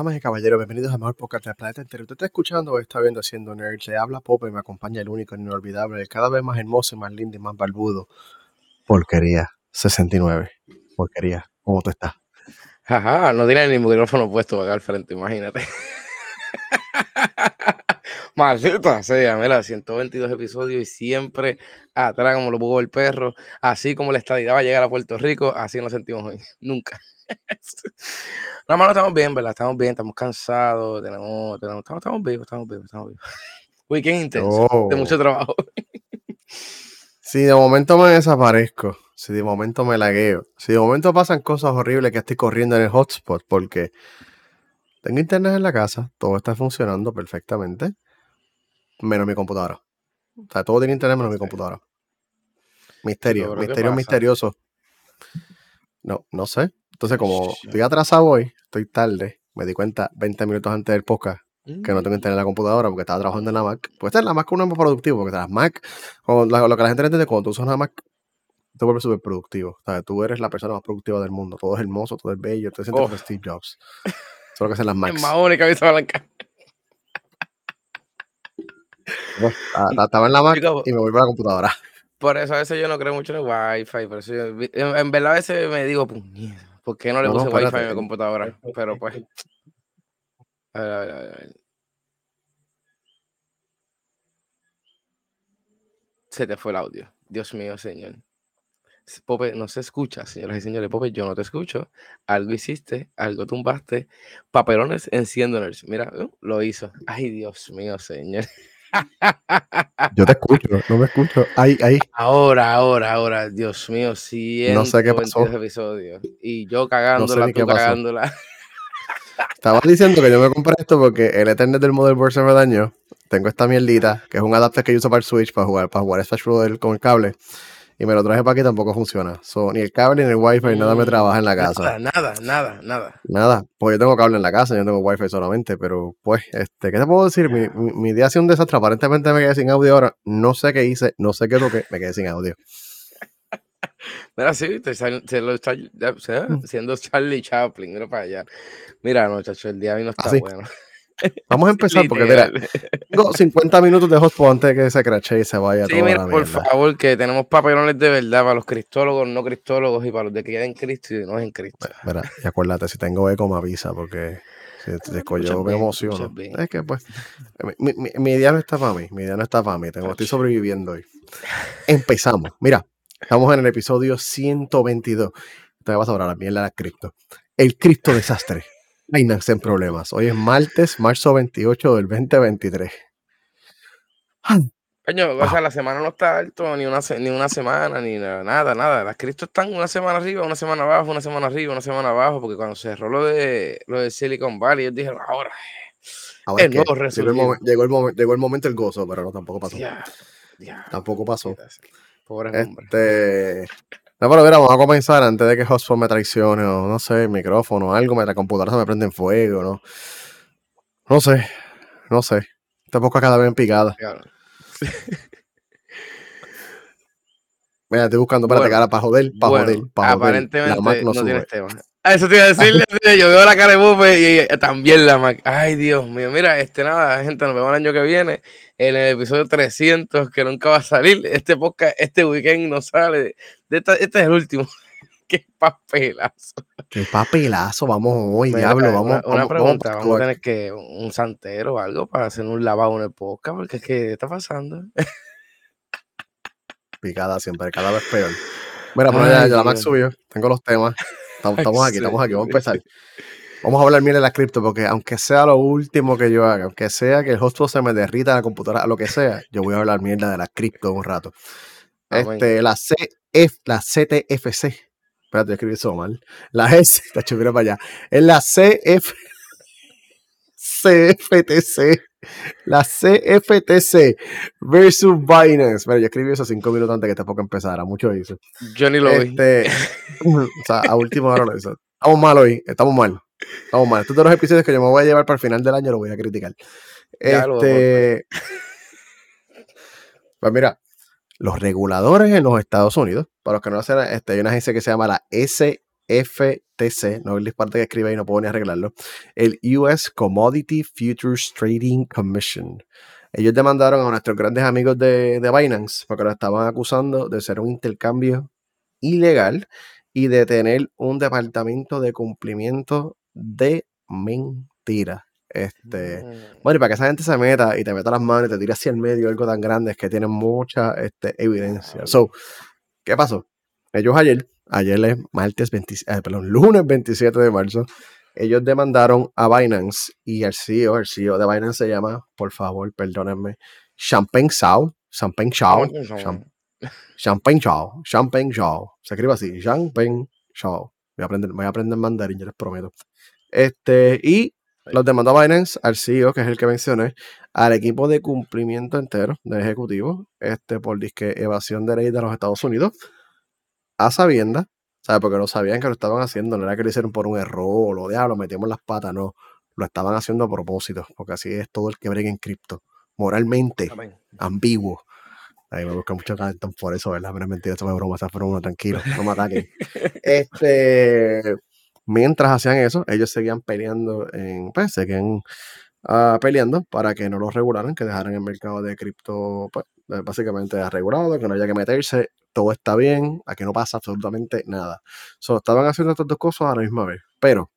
Damas y caballeros, bienvenidos a Mejor Podcast del Planeta Entero. Usted está escuchando o está viendo Haciendo Nerds. Le habla Pope y me acompaña el único, inolvidable, el cada vez más hermoso y más lindo y más barbudo. Porquería 69. Porquería. ¿Cómo tú estás? Ajá, no tiene ni micrófono puesto acá al frente, imagínate. Maldita sea, mira, 122 episodios y siempre atrás como lo pudo el perro, así como la estadidad va a llegar a Puerto Rico, así nos sentimos hoy. Nunca. no, no estamos bien, ¿verdad? Estamos bien, estamos cansados, tenemos, tenemos estamos, estamos vivos, estamos vivos, estamos vivos. Weekend intenso, de mucho trabajo. si de momento me desaparezco, si de momento me lagueo, si de momento pasan cosas horribles que estoy corriendo en el hotspot, porque tengo internet en la casa, todo está funcionando perfectamente, menos mi computadora. O sea, todo tiene internet menos mi computadora. Misterio, misterio misterioso. No, no sé. Entonces, como estoy atrasado hoy, estoy tarde, me di cuenta 20 minutos antes del podcast que no tengo internet en la computadora porque estaba trabajando en la Mac. Pues esta es la Mac uno es más productivo, porque las Mac, lo que la gente entiende, cuando tú usas una Mac, te vuelves súper productivo. O sea, tú eres la persona más productiva del mundo. Todo es hermoso, todo es bello, te sientes como Steve Jobs. Eso es lo que hacen las Macs. Mahoney, cabeza blanca. estaba en la Mac y me voy para la computadora. Por eso a veces yo no creo mucho en el Wi-Fi. Por eso en, verdad a veces me digo, ¿por qué no le puse Wi-Fi a mi computadora? Pero pues. A ver, a ver, a ver. Se te fue el audio. Dios mío, señor. Pope, no se escucha, señoras y señores. Pope, yo no te escucho. Algo hiciste, algo tumbaste. Papelones enciéndonos. Mira, uh, lo hizo. Ay, Dios mío, señor. Yo te escucho, no me escucho. Ahí, ahí. Ahora, ahora, ahora, Dios mío, sí. No sé qué pasó. Episodios. Y yo cagándola, no tú cagándola. Estabas diciendo que yo me compré esto porque el Ethernet del Motherboard se me dañó. Tengo esta mierdita, que es un adapter que yo uso para el Switch, para jugar, para jugar Smash Bros. con el cable y me lo traje para aquí tampoco funciona. ni el cable ni el wifi, ni nada me trabaja en la casa. Nada, nada, nada, nada. Pues yo tengo cable en la casa, yo no tengo wifi solamente, pero pues, este, ¿qué te puedo decir? Mi, mi, día ha sido un desastre. Aparentemente me quedé sin audio ahora. No sé qué hice, no sé qué es lo que me quedé sin audio. Mira, sí, se lo está siendo Charlie Chaplin, mira para allá. Mira, muchachos, el día hoy no está bueno. Vamos a empezar porque mira, tengo 50 minutos de hotspot antes de que se crache y se vaya sí, mira, por favor, que tenemos papelones de verdad para los cristólogos, no cristólogos y para los de que en Cristo y no es en Cristo. Mira, y acuérdate, si tengo eco me avisa porque si yo me emociono. Es que pues, mi, mi, idea no está para mí, mi idea no está para mí, tengo, estoy sobreviviendo hoy. Empezamos, mira, estamos en el episodio 122. Te vas a hablar la mierda de la cripto. El cripto desastre. Binance en problemas. Hoy es martes, marzo 28 del 2023. Coño, o sea, ah. la semana no está alto, ni una, ni una semana, ni nada, nada. Las criptos están una semana arriba, una semana abajo, una semana arriba, una semana abajo, porque cuando cerró lo de, lo de Silicon Valley, ellos dijeron, ahora, ahora el nuevo llegó, el llegó, el llegó el momento del gozo, pero no, tampoco pasó. tampoco pasó. Pobre hombre. No, pero mira, vamos a comenzar antes de que Hotspot me traicione o no sé, el micrófono o algo, la computadora se me prende en fuego, ¿no? No sé, no sé. Esta poca cada vez en picada. Mira, estoy buscando para bueno, cara para joder, para joder, para joder. Aparentemente no, tienes tema. Ah, eso te iba a decirle, yo veo la cara de Buffet y eh, también la Mac. Ay, Dios mío, mira, este nada, gente, nos vemos el año que viene, en el episodio 300, que nunca va a salir. Este podcast, este weekend no sale. este es el último. Qué papelazo. Qué papelazo, vamos hoy, diablo, vamos. Una, pregunta, vamos, a tener que un santero o algo para hacer un lavado en el podcast, porque es que está pasando. Picada siempre, cada vez peor. Mira, ya la Mac subió, tengo los temas. Estamos, aquí, estamos aquí, vamos a empezar. Vamos a hablar bien de la cripto, porque aunque sea lo último que yo haga, aunque sea que el hotspot se me derrita en la computadora, lo que sea, yo voy a hablar mierda de la cripto un rato. Este, la CF, la CTFC. Espérate, escribí eso mal. La S, está chupira para allá. Es la CF, CFTC. La CFTC versus Binance. Bueno, yo escribí eso cinco minutos antes que este poco empezara. Mucho hizo. Yo ni lo este, o sea, a última hora lo hizo. Estamos mal hoy. Estamos mal. Estamos mal. Estos son los episodios que yo me voy a llevar para el final del año. Lo voy a criticar. este. Pues mira, los reguladores en los Estados Unidos, para los que no lo saben, este, hay una agencia que se llama la SEC, FTC, no el disparate que escribe y no puedo ni arreglarlo, el US Commodity Futures Trading Commission. Ellos demandaron a nuestros grandes amigos de, de Binance porque lo estaban acusando de ser un intercambio ilegal y de tener un departamento de cumplimiento de mentira. Este, Mm. bueno, y para que esa gente se meta y te meta las manos y te tire hacia el medio algo tan grande es que tienen mucha este, evidencia. So, ¿qué pasó? Ellos ayer, ayer es martes 20 eh, perdón, lunes 27 de marzo, ellos demandaron a Binance y al CEO, el CEO de Binance se llama, por favor, perdónenme, Champagne Shao, Champagne Shao, Champagne Shao, Champagne Shao, se escribe así, Champagne Shao. Voy a aprender, voy a aprender mandarín, yo les prometo. Este, y los demandó a Binance, al CEO, que es el que mencioné, al equipo de cumplimiento entero de ejecutivo, este, por disque evasión de ley de los Estados Unidos, a sabiendas, ¿sabes? Porque no sabían que lo estaban haciendo, no era que lo hicieron por un error, o diablo, metimos las patas, no, lo estaban haciendo a propósito, porque así es todo el que bregue en cripto, moralmente Amén. ambiguo. Ahí me busca mucho calentón por eso, ¿verdad? Pero es mentira, eso fue broma, eso fue broma, tranquilo, no me ataquen. Este, mientras hacían eso, ellos seguían peleando, en, pues, seguían ah, peleando para que no los regularan, que dejaran el mercado de cripto, pues, eh, básicamente regulado, que no haya que meterse, todo está bien, aquí no pasa absolutamente nada. So, estaban haciendo estas dos cosas a la misma vez. Pero,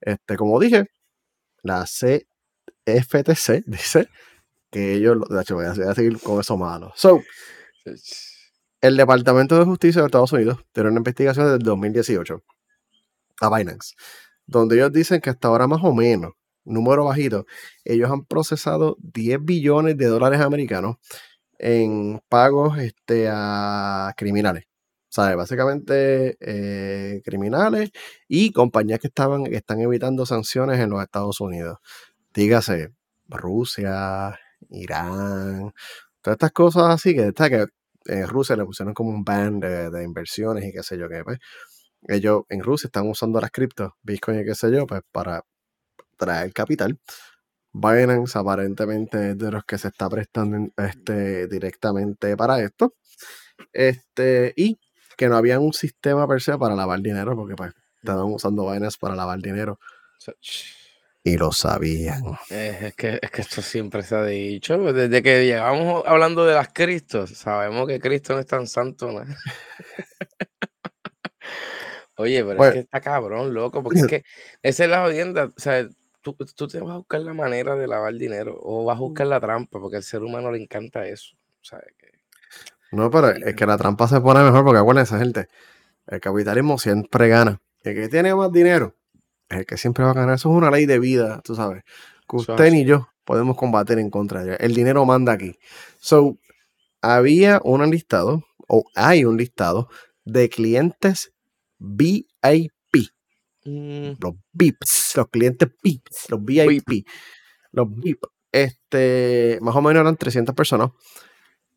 este, como dije, la CFTC dice que ellos, lo- de hecho, voy a, voy seguir con eso malo. So, el Departamento de Justicia de Estados Unidos tiene una investigación desde el 2018 a Binance, donde ellos dicen que hasta ahora más o menos, número bajito, ellos han procesado 10 billones de dólares americanos en pagos este, a criminales. ¿Sabes? Básicamente eh, criminales y compañías que estaban que están evitando sanciones en los Estados Unidos. Dígase Rusia, Irán, todas estas cosas así que, está que en Rusia le pusieron como un ban de, de inversiones y qué sé yo qué. Pues, ellos en Rusia están usando las criptos, Bitcoin y qué sé yo, pues para traer capital. Binance aparentemente es de los que se está prestando este, directamente para esto. Este, y que no había un sistema per se para lavar dinero, porque pues estaban usando Binance para lavar dinero. Y lo sabían. Es que, es que esto siempre se ha dicho. pues, Desde que llegamos hablando de las Cristos, sabemos que Cristo no es tan santo. ¿no? Oye, pero es Bueno. que está cabrón, loco, porque es que esa es la jodienda. O sea, tú, tú te vas a buscar la manera de lavar dinero o vas a buscar la trampa, porque al ser humano le encanta eso. No, pero es que la trampa se pone mejor porque acuérdense, gente, el capitalismo siempre gana. El que tiene más dinero es el que siempre va a ganar. Eso es una ley de vida, tú sabes. Que usted ni yo podemos combatir en contra de ella. El dinero manda aquí. So, había un listado, o hay un listado, de clientes VIP. Mm, Los VIPs, los clientes VIPs, los VIP. Los VIP. Este, más o menos eran 300 personas.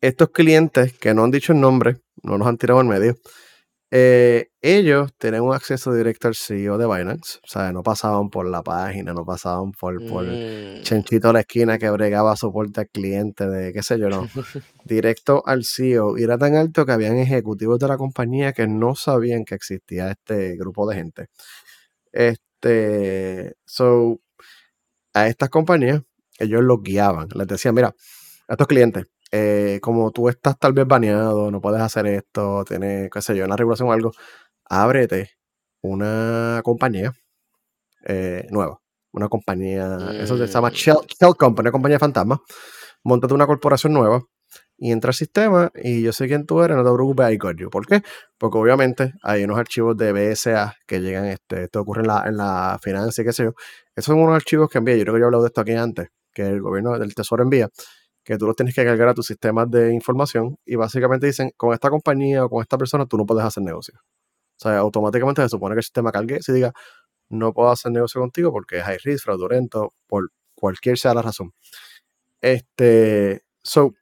Estos clientes que no han dicho el nombre, no los han tirado en medio, eh, ellos tenían un acceso directo al CEO de Binance. O sea, no pasaban por la página, no pasaban por, por mm. Chenchito a la esquina que bregaba soporte al cliente de qué sé yo, no. Directo al CEO. Y era tan alto que habían ejecutivos de la compañía que no sabían que existía este grupo de gente. Este, so, a estas compañías, ellos los guiaban. Les decían, mira, a estos clientes, eh, como tú estás tal vez baneado, no puedes hacer esto, tienes, qué sé yo, una regulación o algo, ábrete una compañía eh, nueva. Una compañía, eso se llama Mm. Shell, Shell Company, una compañía fantasma. Montate una corporación nueva y entra al sistema y yo sé quién tú eres, no te preocupes, I got you. ¿Por qué? Porque obviamente hay unos archivos de BSA que llegan, este, esto ocurre en la, en la financia y qué sé yo. Esos son unos archivos que envía, yo creo que yo he hablado de esto aquí antes, que el gobierno del Tesoro envía, que tú los tienes que cargar a tus sistemas de información y básicamente dicen, con esta compañía o con esta persona tú no puedes hacer negocio. O sea, automáticamente se supone que el sistema cargue si diga, no puedo hacer negocio contigo porque es high risk, fraudulento, por cualquier sea la razón. Este, so,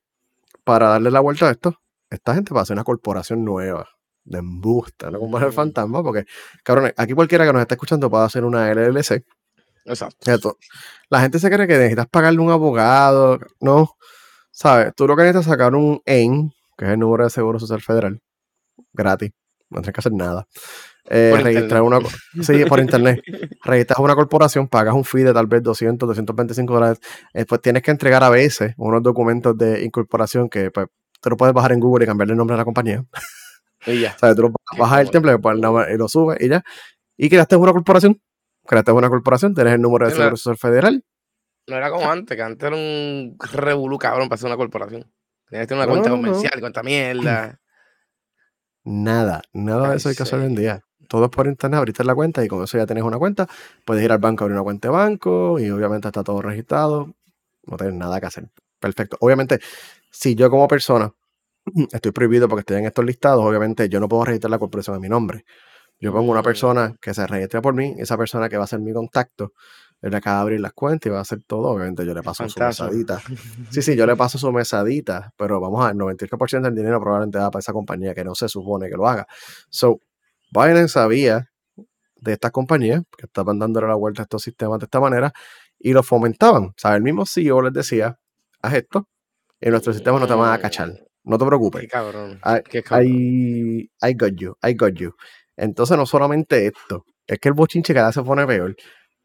para darle la vuelta a esto, esta gente va a hacer una corporación nueva de embuste, no como el Mm. fantasma, porque, cabrón, aquí cualquiera que nos esté escuchando puede hacer una LLC. Exacto. Esto, la gente se cree que necesitas pagarle un abogado, no, ¿sabes? Tú lo que necesitas es sacar un AIN, que es el número de seguro social federal, gratis, no tienes que hacer nada. Eh, registrar una sí, por internet. Registras una corporación, pagas un fee de tal vez 200, 225 dólares. Después tienes que entregar a veces unos documentos de incorporación que pues, tú lo puedes bajar en Google y cambiarle el nombre a la compañía. Y ya. O sea, tú lo bajas el template, pues, y lo subes y ya. Y creaste una corporación. Creaste una corporación, tienes el número de seguro social federal. No era como antes, que antes era un revolú cabrón para hacer una corporación. Tenías que tener una cuenta comercial, cuenta mierda. Nada, nada de eso hay que hacer hoy en día. Todo es por internet, abriste la cuenta y con eso ya tienes una cuenta. Puedes ir al banco a abrir una cuenta de banco y obviamente está todo registrado. No tienes nada que hacer. Perfecto. Obviamente, si yo como persona estoy prohibido porque estoy en estos listados, obviamente yo no puedo registrar la corporación a mi nombre. Yo pongo una persona que se registre por mí, esa persona que va a ser mi contacto, él acaba de abrir las cuentas y va a hacer todo. Obviamente yo le paso su mesadita. Sí, sí, yo le paso su mesadita, pero vamos a ver, 98% del dinero probablemente va para esa compañía que no se supone que lo haga. So, Biden sabía de estas compañías que estaban dándole la vuelta a estos sistemas de esta manera y lo fomentaban. O sea, el mismo CEO les decía, haz esto y nuestros sistemas no te van a cachar. No te preocupes. Qué cabrón. Qué cabrón. I, I got you, I got you. Entonces, no solamente esto, es que el bochinche cada vez se pone peor.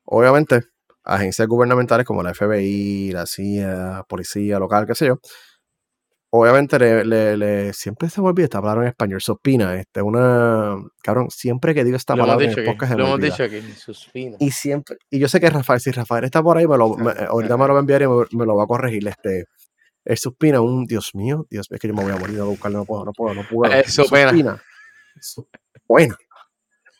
Obviamente, agencias gubernamentales como la FBI, la CIA, policía local, qué sé yo, obviamente le, siempre se me olvida esta palabra en español, suspina, este, una, cabrón, siempre que digo esta palabra en el podcast Lo hemos dicho aquí, suspina. Y siempre, y yo sé que Rafael, si Rafael está por ahí, me lo, ahorita me lo va a enviar y me, lo va a corregir, este, el suspina, un, Dios mío, Dios es que yo me voy a morir a buscarlo, no puedo, no puedo, no puedo. Es suspina. Bueno.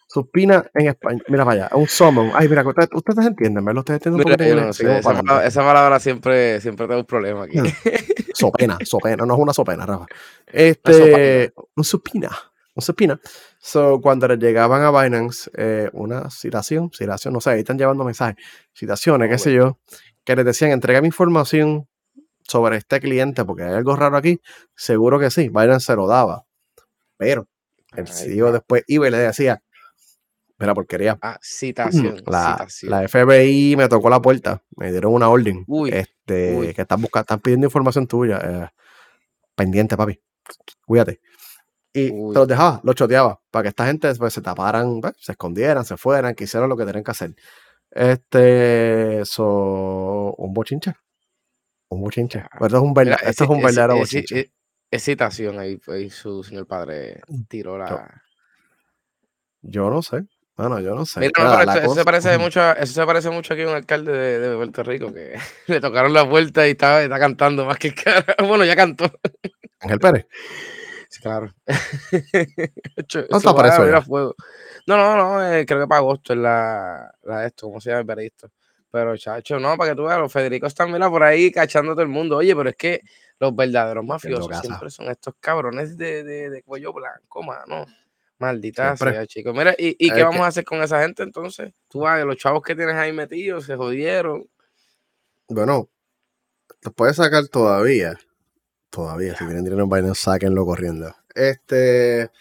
Supina en español. Mira, vaya, un summon. Ay, mira, ustedes, ustedes entienden, ¿verdad? Ustedes entienden esa, palabra, siempre, siempre tengo un problema aquí. sopena, sopena, no es una sopena, Rafa. Este, un supina, un supina. So, cuando les llegaban a Binance eh, una citación, citación, no sé, ahí están llevando mensajes, citaciones, qué sé yo, que les decían, entrega mi información sobre este cliente porque hay algo raro aquí, seguro que sí, Binance se lo daba. Pero el CEO después iba y le decía, Mira, porquería. Ah, citación. La, la, FBI me tocó la puerta. Me dieron una orden. este, que están buscando, están pidiendo información tuya. Eh, pendiente, papi. Cuídate. Y te los dejaba, los choteaba, para que esta gente pues, se taparan, pues, se escondieran, se fueran, que hicieran lo que tenían que hacer. Este, so, un bochinche. Un bochinche. esto es un, esto es un verdadero bochinche. Es, citación ahí, pues, su señor padre tiró la. yo no sé. Bueno, yo no sé. eso, se parece mucho, eso se parece mucho aquí a un alcalde de, Puerto Rico que le tocaron la vuelta y estaba, está cantando más que cara. Bueno, ya cantó. Ángel Pérez. Sí, claro. no está para fuego. No, no, no, eh, creo que para agosto es la, la de esto, ¿cómo se llama el veredicto? Pero, chacho, no, para que tú veas, los Federicos están, mira, por ahí cachando todo el mundo. Oye, pero es que los verdaderos mafiosos siempre son estos cabrones de, de, de cuello blanco, mano. Maldita sea, chicos. Mira, ¿y, y qué vamos a hacer con esa gente entonces? Tú vas, los chavos que tienes ahí metidos se jodieron. Bueno, los puedes sacar todavía. Todavía, si tienen dinero en Binance, sáquenlo corriendo. Este.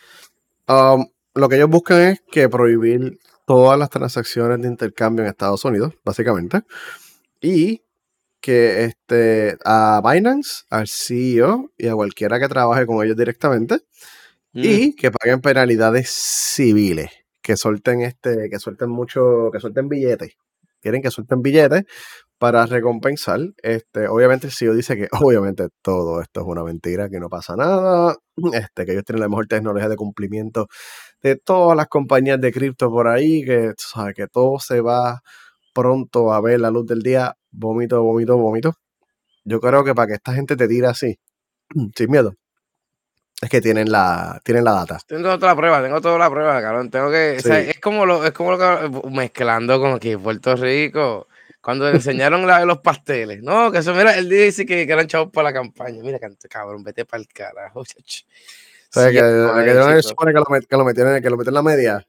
Um, lo que ellos buscan es que prohibir todas las transacciones de intercambio en Estados Unidos, básicamente. Y que este, a Binance, al CEO y a cualquiera que trabaje con ellos directamente, y que paguen penalidades civiles, que suelten este, que suelten mucho, que suelten billetes. Quieren que suelten billetes para recompensar. Este, obviamente el CEO dice que obviamente todo esto es una mentira, que no pasa nada, este, que ellos tienen la mejor tecnología de cumplimiento de todas las compañías de cripto por ahí, que, que todo se va pronto a ver la luz del día, vómito, vómito, vómito. Yo creo que para que esta gente te tire así, sin miedo, es que tienen la, tienen la data. Tengo otra prueba, tengo toda la prueba, cabrón. Tengo que, es como lo, es como lo que mezclando con aquí Puerto Rico. Cuando enseñaron la los pasteles. No, que eso, mira, él dice que, que eran chavos para la campaña. Mira, cabrón, vete para el carajo, O sea, que, que, que, supone que lo, que lo metieron, que lo metieron en la media.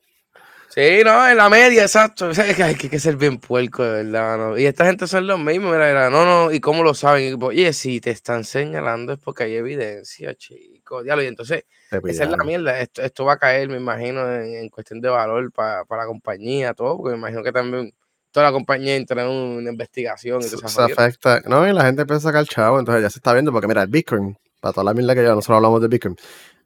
Sí, no, en la media, exacto. O sea, que hay que ser bien puerco, de verdad. ¿no? Y esta gente son los mismos, mira, no, no, ¿y cómo lo saben? Oye, si te están señalando es porque hay evidencia, chico. Diablo, y entonces, esa es la mierda. Esto, esto va a caer, me imagino, en, cuestión de valor para la compañía, todo, porque me imagino que también toda la compañía entra en una investigación. Y se afecta, no, y la gente empieza a sacar chavo, entonces ya se está viendo, porque mira, el Bitcoin, para toda la mierda que ya nosotros hablamos de Bitcoin,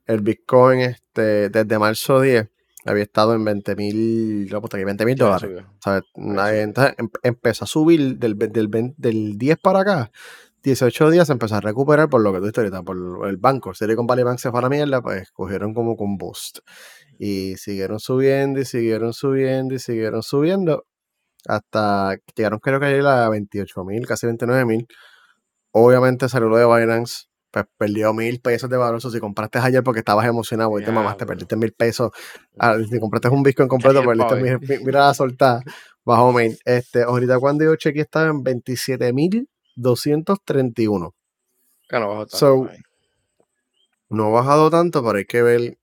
el Bitcoin, este, desde marzo 10 había estado en 20 mil, 20 mil dólares. Entonces em, empezó a subir del, del, del 10 para acá 18 días empezó a recuperar por lo que tú ahorita, por el banco. Silicon Valley Bank se fue a la mierda, pues cogieron como con boost. Y siguieron subiendo y siguieron subiendo y siguieron subiendo hasta llegaron creo que ayer a 28 mil, casi 29 mil. Obviamente salió lo de Binance, pues perdió mil pesos de valor. Si compraste ayer porque estabas emocionado y te mamaste, perdiste mil pesos. Ah, si compraste un Bitcoin completo, perdiste mil, mira la soltada, bajo mil. Este, ahorita cuando yo chequeé estaba en 27 mil 231. no bajado tanto. no ha bajado tanto, pero hay que ver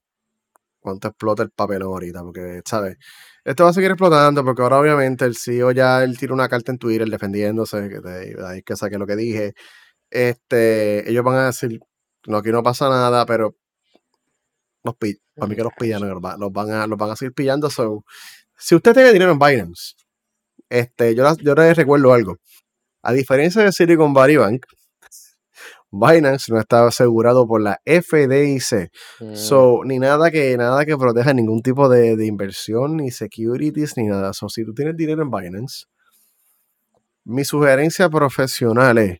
cuánto explota el papel ahorita, porque, ¿sabes? Esto va a seguir explotando, porque ahora obviamente el CEO ya él tira una carta en Twitter defendiéndose, que, que saqué lo que dije. Este, ellos van a decir, no, aquí no pasa nada, pero los para mí que los pillan, los, van a, los van a seguir pillando. si usted tiene dinero en Binance, este, yo, yo les recuerdo algo. A diferencia de Silicon Valley Bank, Binance no está asegurado por la FDIC. So, mm. ni nada que, nada que proteja ningún tipo de, inversión, ni securities, ni nada. So, si tú tienes dinero en Binance, mi sugerencia profesional es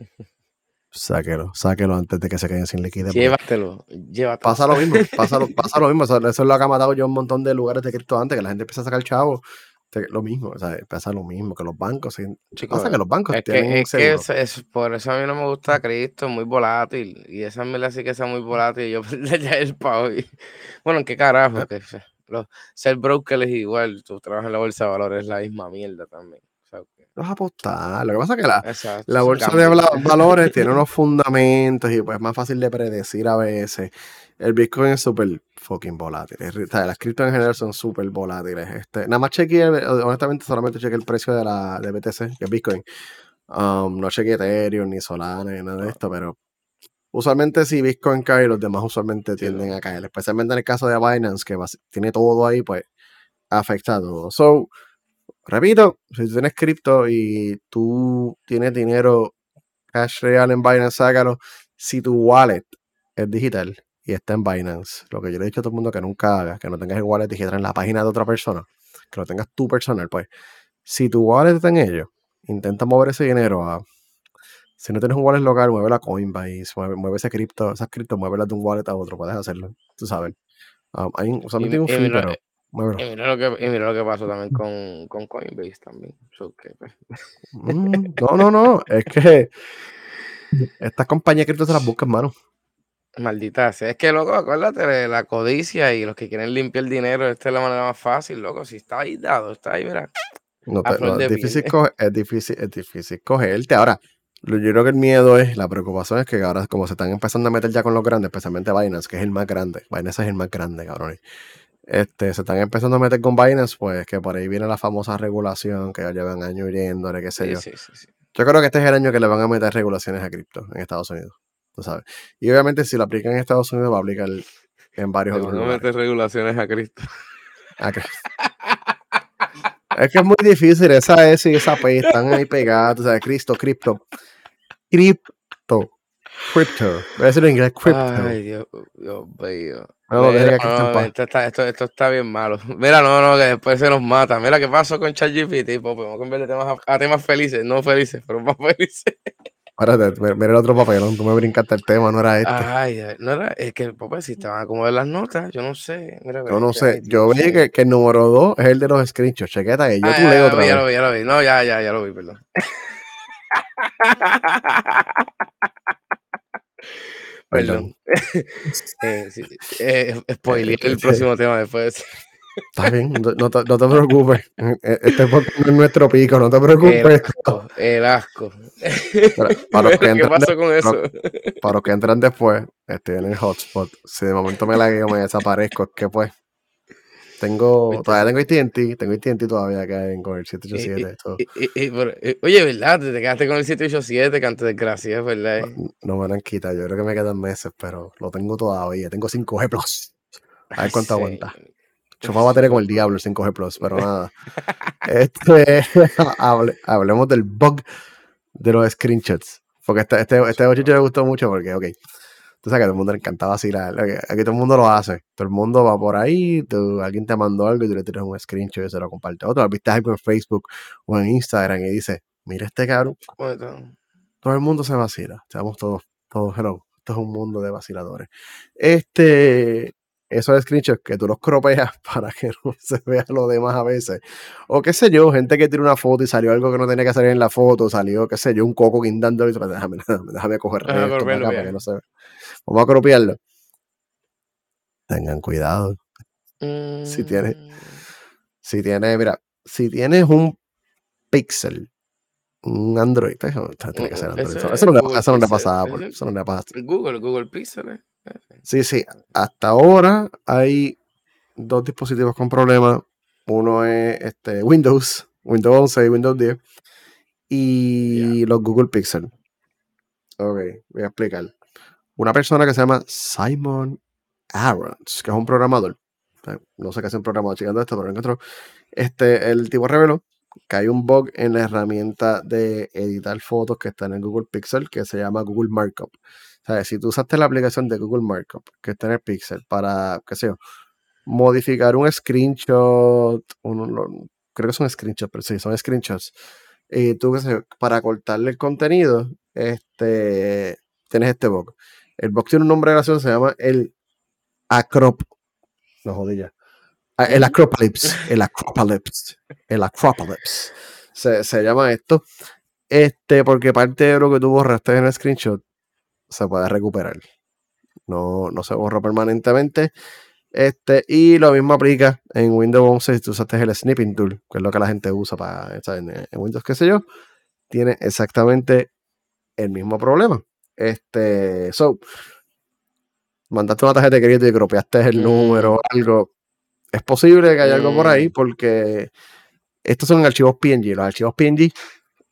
sáquelo, sáquelo antes de que se queden sin liquidez. Llévatelo, llévatelo. Pasa lo mismo, pasa lo, pasa lo mismo. Eso, es lo que ha matado yo un montón de lugares de cripto antes, que la gente empieza a sacar chavo lo mismo, o sea, pasa lo mismo que los bancos. Chicos, pasa que los bancos es tienen que, es, es, por eso a mí no me gusta Cristo, muy volátil. Y esa mierda sí que es muy volátil. Y yo ya el pavo. Bueno, ¿en qué carajo? Ah. Que, ser broker es igual. Tu trabajo en la bolsa de valores es la misma mierda también. A apostar. Lo que pasa es que la, la bolsa de valores tiene unos fundamentos y pues es más fácil de predecir a veces. El Bitcoin es súper fucking volátil. las criptos en general son súper volátiles. Este, nada más chequeé, honestamente, solamente chequeé el precio de la de BTC, que es Bitcoin. Um, no chequeé Ethereum, ni Solana, ni nada de esto, pero usualmente si Bitcoin cae, los demás usualmente tienden a caer. Especialmente en el caso de Binance, que tiene todo ahí, pues afecta a todo. So, repito, si tú tienes cripto y tú tienes dinero cash real en Binance, sácalo. Si tu wallet es digital, y está en Binance. Lo que yo le he dicho a todo el mundo que nunca hagas, que no tengas el wallet digital en la página de otra persona, que lo tengas tú personal, pues. Si tu wallet está en ello, intenta mover ese dinero a. Si no tienes un wallet local, mueve la Coinbase, mueve, ese cripto, esas cripto, muévelas de un wallet a otro, puedes hacerlo, tú sabes. Um, hay, un fin, pero. Y mira, lo que, y mira lo que pasó también con, con Coinbase también. Pues. Mm, no, no, no. Es que estas compañías cripto se las buscan, mano. Maldita sea. Es que, loco, acuérdate la codicia y los que quieren limpiar el dinero, esta es la manera más fácil, loco. Si está ahí dado, está ahí, mira. No es, difícil es, difícil, es difícil cogerte. Ahora, yo creo que el miedo es, la preocupación es que ahora, como se están empezando a meter ya con los grandes, especialmente Binance, que es el más grande. Binance es el más grande, cabrón. Este, se están empezando a meter con Binance, pues que por ahí viene la famosa regulación que ya llevan años yéndole, qué sé yo. yo creo que este es el año que le van a meter regulaciones a cripto en Estados Unidos sabes. Y obviamente si lo aplican en Estados Unidos va a aplicar en varios otros no meter regulaciones a Cristo. es que es muy difícil, esa S y esa P están ahí pegadas, o sea, Cristo, cripto. Cripto. Crypto. Voy a decirlo en inglés, crypto. Ay, Dios, Dios mío. esto, está, esto, esto, está bien malo. Mira, no, no, que después se nos mata. Mira qué pasó con ChatGPT. Vamos a cambiar de temas a, a temas felices, no felices, pero más felices. Espérate, mira el otro papelón, tú me brincaste el tema, no era este. Ay, no era, es que papá, si estaban a acomodar las notas, yo no sé. Mira, yo no sé, yo vi que, que, el número 2 es el de los screenshots, chequeta ahí, yo ah, tú leo otra vez. Ya lo vi, ya lo vi, no, ya, ya, ya lo vi, perdón. perdón. eh, sí, eh, spoiler el próximo tema después. Está bien, no, te, no te, preocupes. Este es nuestro pico, no te preocupes. El asco. para los que entran, ¿Qué pasó con eso? Para, los que entran después, estoy en el hotspot. Si de momento me lagueo, me desaparezco, es que pues. Tengo, todavía tengo AT&T, tengo AT&T todavía acá en, con el 787. oye, ¿verdad? Te quedaste con el 787, que antes desgracia, ¿verdad? No, no, me lo han quitado, yo creo que me quedan meses, pero lo tengo todavía. Tengo 5G Plus. A ver cuánto aguanta. Chofá va a tener como el diablo el 5G Plus, pero nada. este, hablemos del bug de los screenshots. Porque este, este, este le gustó mucho porque, ok. Tú sabes que a todo el mundo le encanta vacilar. Aquí todo el mundo lo hace. Todo el mundo va por ahí, tú, alguien te mandó algo y tú le tiras un screenshot y se lo comparte otro. Viste algo en Facebook o en Instagram y dice, mira este cabrón. Todo el mundo se vacila. Estamos todos, todos, hello. Esto es un mundo de vaciladores. Este, esos screenshots que tú los cropeas para que no se vea lo demás a veces. O qué sé yo, gente que tiene una foto y salió algo que no tenía que salir en la foto, salió, qué sé yo, un coco guindando y déjame, déjame, déjame coger esto para, que no se vea. Vamos a cropearlo. Tengan cuidado. Si tienes, mm. si tienes, mira, si tienes un Pixel, un Android, eso tiene que ser Android. Eso, no, le, eso no le pasaba. Eso no le pasa. Google, Google Pixel. Eh. Sí, sí. Hasta ahora hay dos dispositivos con problemas. Uno es este, Windows, Windows 11 y Windows 10. Y los Google Pixel. Ok, voy a explicar una persona que se llama Simon Arons, que es un programador. No sé qué es un programador checando esto, pero encontró. Este, el tipo reveló que hay un bug en la herramienta de editar fotos que está en el Google Pixel que se llama Google Markup. Sea, si tú usaste la aplicación de Google Markup que está en el Pixel para, qué sé yo, modificar un screenshot, creo que son screenshots, pero sí, son screenshots. Y tú, qué sé para cortarle el contenido, este, tienes este bug. El box tiene un nombre gracioso, se llama el Acrop. No jodilla. Ah, el Acropolis. El Acropolis. El Acropolis. Se, se, llama esto. Este, porque parte de lo que tú borraste en el screenshot se puede recuperar. No, no se borra permanentemente. Este, y lo mismo aplica en Windows 11 si tú usaste el Snipping Tool, que es lo que la gente usa para en, en Windows, qué sé yo. Tiene exactamente el mismo problema. Este, so, mandaste una tarjeta de crédito y cropeaste el número o algo. Es posible que haya algo por ahí mm. porque estos son archivos PNG. Los archivos PNG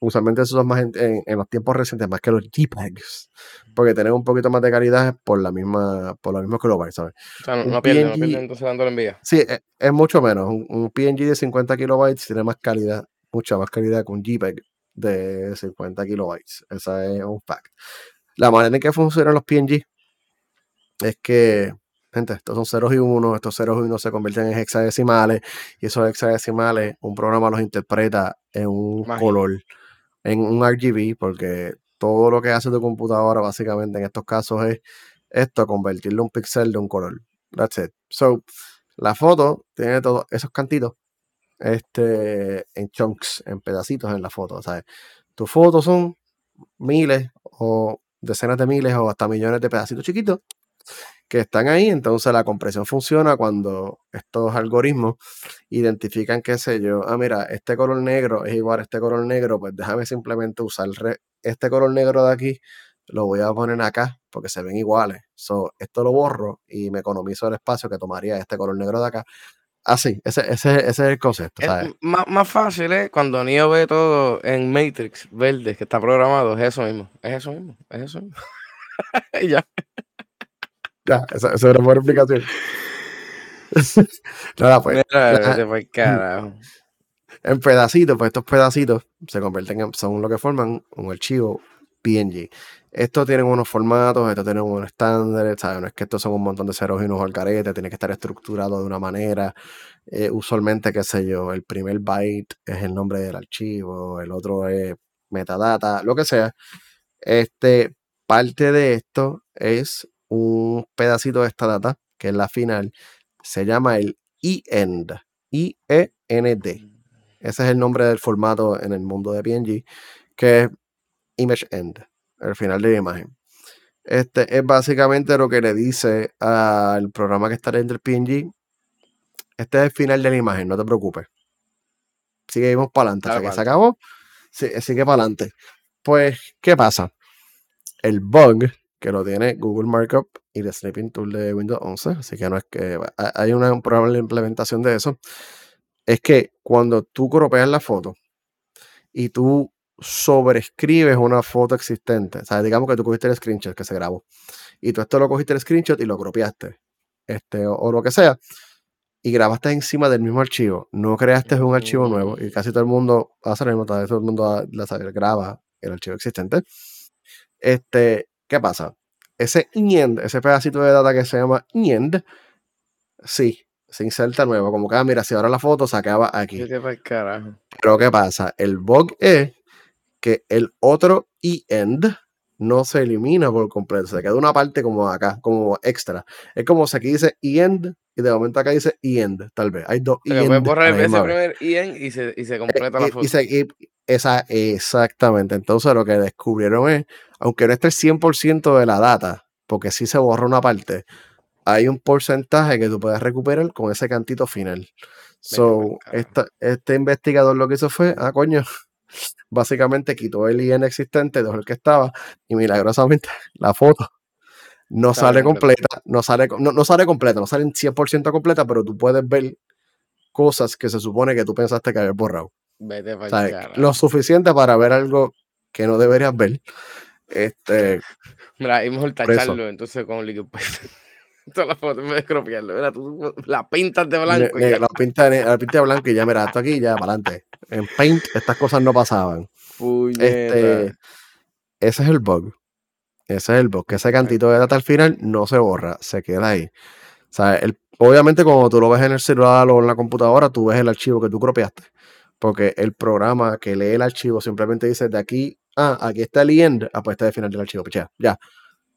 usualmente se usan más en, los tiempos recientes más que los JPEGs porque tienen un poquito más de calidad por la misma por los mismos kilobytes, ¿sabes? O sea, no, pierde, no pierde entonces dándole envía. Sí, es, es, mucho menos. Un, un, PNG de 50 kilobytes tiene más calidad, mucha más calidad que un JPEG de 50 kilobytes. Esa es un fact. La manera en que funcionan los PNG es que, gente, estos son ceros y unos, estos ceros y unos se convierten en hexadecimales y esos hexadecimales un programa los interpreta en un color, en un RGB, porque todo lo que hace tu computadora básicamente en estos casos es esto, convertirlo en un pixel de un color. That's it. So, la foto tiene todos esos cantitos este, en chunks, en pedacitos en la foto. ¿sabes? Tus fotos son miles o decenas de miles o hasta millones de pedacitos chiquitos que están ahí. Entonces la compresión funciona cuando estos algoritmos identifican, qué sé yo, ah, mira, este color negro es igual a este color negro, pues déjame simplemente usar este color negro de aquí, lo voy a poner acá porque se ven iguales. So, esto lo borro y me economizo el espacio que tomaría este color negro de acá Así, ah, ese, ese, es el concepto. más, más, fácil es cuando Neo ve todo en Matrix verde que está programado, es eso mismo, es eso mismo, es eso mismo. y ya. Ya, esa, esa, era una buena explicación. Nada, pues. fue carajo. En pedacitos, pues estos pedacitos se convierten en, son lo que forman un archivo PNG. Estos tienen unos formatos, estos tienen unos estándares, ¿sabes? No es que estos son un montón de ceros y unos al carete, tiene que estar estructurado de una manera. Eh, usualmente, qué sé yo, el primer byte es el nombre del archivo, el otro es metadata, lo que sea. Este, parte de esto es un pedacito de esta data, que es la final, se llama el END, I-E-N-D. Ese es el nombre del formato en el mundo de PNG, que es Image End el final de la imagen. Este es básicamente lo que le dice al programa que está dentro del PNG. Este es el final de la imagen, no te preocupes. Seguimos para adelante. Hasta que se acabó, sigue para adelante. Pues, ¿qué pasa? El bug que lo tiene Google Markup y el Sleeping Tool de Windows 11, así que no es que hay una probable implementación de eso, es que cuando tú cropeas la foto y tú sobreescribes una foto existente. O sea, digamos que tú cogiste el screenshot que se grabó y tú esto lo cogiste el screenshot y lo copiaste, este, o, lo que sea, y grabaste encima del mismo archivo. No creaste un archivo nuevo y casi todo el mundo hace lo mismo, todo el mundo la, graba el archivo existente. Este, ¿qué pasa? ese end, ese pedacito de data que se llama end, sí, se inserta nuevo. Como que, ah, mira, si ahora la foto se acaba aquí. ¿Qué te pasa, carajo? Pero ¿qué pasa? El bug es que el otro end no se elimina por completo. Se queda una parte como acá, como extra. Es como si aquí dice end y de momento acá dice end, tal vez. Hay dos que puedes borrar ese primer end y se, y se completa la Eh, foto. y se- y esa, exactamente. Entonces lo que descubrieron es, aunque no esté el 100% de la data, porque sí se borra una parte, hay un porcentaje que tú puedes recuperar con ese cantito final. So, pa'l carajo. esta- este investigador lo que hizo fue, ah, coño, básicamente quitó el IN existente, dejó el que estaba, y milagrosamente la foto no Sale sale completa. completa, no sale, no, no sale completa, no sale en 100% completa, pero tú puedes ver cosas que se supone que tú pensaste que habías borrado. Vete O sea, lo suficiente para ver algo que no deberías ver. Este, Mira, es mejor Por eso. tacharlo entonces con liquid. Todas las fotos de cropiarlo. Mira, tú la pintas de blanco. la pinta de, la pinta de blanco y ya, mira, esto aquí ya para adelante. En Paint estas cosas no pasaban. Este, ese es el bug. Ese es el bug. Que ese cantito de data al final no se borra, se queda ahí. O sea, el, obviamente cuando tú lo ves en el celular o en la computadora, tú ves el archivo que tú copiaste. Porque el programa que lee el archivo simplemente dice de aquí, ah, aquí está el end, ah, pues está el final del archivo, pichea, ya.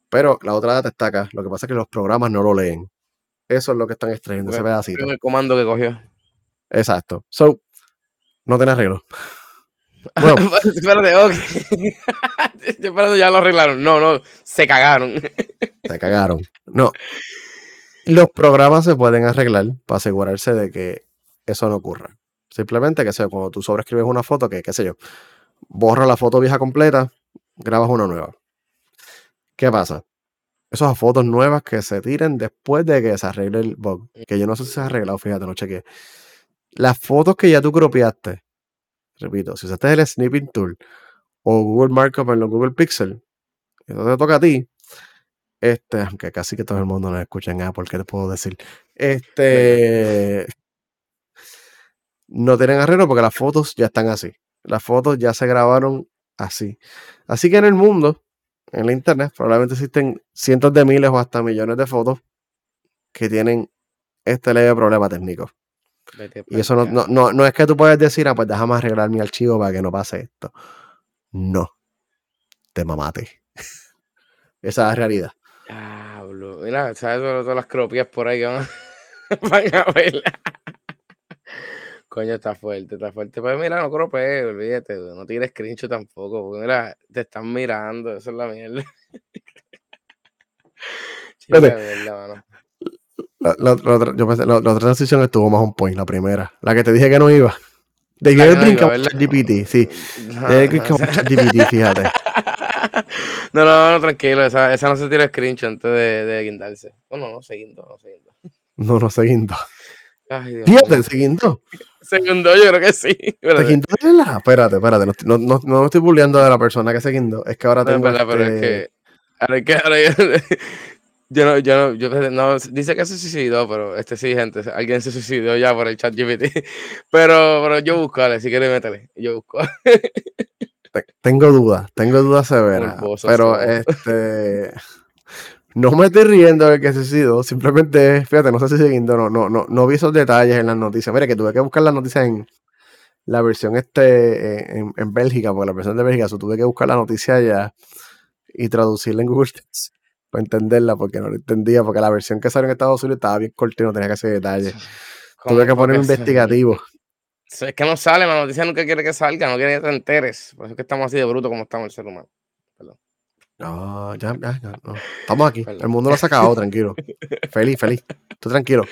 Pero la otra data está acá. Lo que pasa es que los programas no lo leen. Eso es lo que están extrayendo, ese Bueno, pedacito. el comando que cogió. Exacto. So, no tiene arreglo. Bueno, Espérate, ok. Ya lo arreglaron. No, no, se cagaron. se cagaron. No. Los programas se pueden arreglar para asegurarse de que eso no ocurra. Simplemente que sea cuando tú sobreescribes una foto, que qué sé yo, borra la foto vieja completa, grabas una nueva. ¿Qué pasa? Esas fotos nuevas que se tiren después de que se arregle el bug. Que yo no sé si se ha arreglado, fíjate, no chequeé. Las fotos que ya tú copiaste, repito, si usaste el Snipping Tool o Google Markup en los Google Pixel, eso te toca a ti. Este, aunque casi que todo el mundo nos escucha en Apple, ¿qué te puedo decir? Este. No tienen arreglo porque las fotos ya están así. Las fotos ya se grabaron así. Así que en el mundo, en la internet, probablemente existen cientos de miles o hasta millones de fotos que tienen este leve problema técnico. Y pa'l eso no, no, no, no es que tú puedes decir, ah, pues déjame arreglar mi archivo para que no pase esto. No. Te mamaste. Esa es la realidad. Diablo. Mira, ¿sabes todas las cropias por ahí que van, a ver? Coño, está fuerte, está fuerte. Pero mira, no cropees, olvídate, no tires screenshot tampoco, porque mira, te están mirando, eso es la mierda. Chica mierda, mano. La, la- la otra, yo pensé- la- la otra transición estuvo más on point, la primera. La que te dije que no iba. De que el. ChatGPT, sí. No, De no, que esa- ChatGPT, fíjate. no, no, no, tranquilo, esa, esa no se tira screenshot antes de, de guindarse. No, no, no, seguindo, no, seguindo. No, no, seguindo. Ay, Dios Fíjate. Segundo, yo creo que sí. De verdad. Espérate, espérate. No, estoy- no, no, no me estoy burleando de la persona que seguindo. Es que ahora No, es tengo. verdad, pero es este- que. Ahora es que ahora yo, yo no, yo no, yo no, dice que se suicidó, pero este sí, gente, alguien se suicidó ya por el chat GPT. Pero, pero yo busco, dale, si quieres métele. Yo busco. te- tengo dudas, tengo dudas severas. Pero este. No me estoy riendo de que se suicidó. Simplemente, fíjate, no sé si seguindo. No, no, no, no vi esos detalles en las noticias. Mira, que tuve que buscar las noticias en la versión este eh, en, en Bélgica, porque la versión de Bélgica, so, tuve que buscar la noticia allá y traducirla en Google para entenderla, porque no lo entendía, porque la versión que salió en Estados Unidos estaba bien corta y no tenía que hacer detalles. Tuve que poner investigativo. Es que no sale, la noticia nunca quiere que salga, no quiere que te enteres. Por eso es que estamos así de bruto como estamos el ser humano. No, ya, ya, ya, no. Estamos aquí. Perdón. El mundo lo ha sacado, tranquilo. Feliz, feliz. Estoy tranquilo.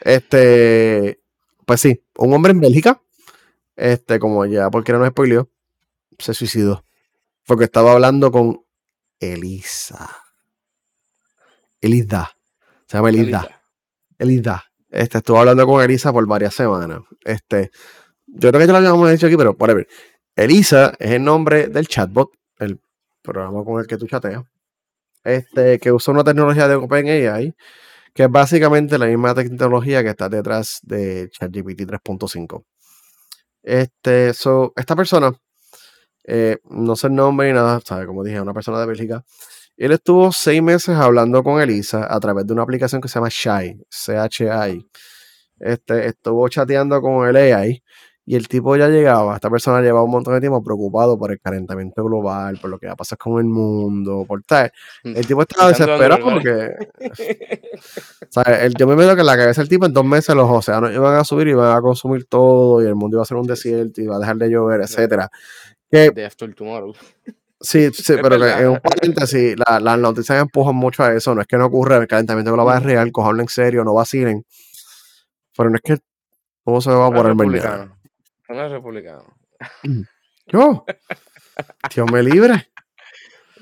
Este, pues sí, un hombre en Bélgica, este, como ya porque no nos spoileó, se suicidó. Porque estaba hablando con Elisa. Elisa. Se llama Elisa. Elisa. Este, estuvo hablando con Elisa por varias semanas. Este, yo creo que ya lo habíamos dicho aquí, pero whatever. Elisa es el nombre del chatbot, el programa con el que tú chateas. Este, que usa una tecnología de OpenAI, que es básicamente la misma tecnología que está detrás de ChatGPT 3.5. Este, so, esta persona, eh, no sé el nombre ni nada, sabe, como dije, una persona de Bélgica, Él estuvo seis meses hablando con Elisa a través de una aplicación que se llama Shy, C-H-I. Este, estuvo chateando con el AI y el tipo ya llegaba, esta persona llevaba un montón de tiempo preocado por el calentamiento global, por lo que va a pasar con el mundo, por tal. Mm. El tipo estaba desesperado porque. o sea, el, yo me veo que en la cabeza del tipo en dos meses los océanos iban a subir y iban a consumir todo y el mundo iba a ser un desierto y iba a dejar de llover, etcétera. Que, After Tomorrow. sí, sí, pero que en un paréntesis, la- las noticias empujan mucho a eso. No es que no ocurre, el calentamiento global es real, cojanlo en serio, no vacilen. Pero no es que todo se va a poner mañana. Republicano. No es republicano. Yo, Dios me libre.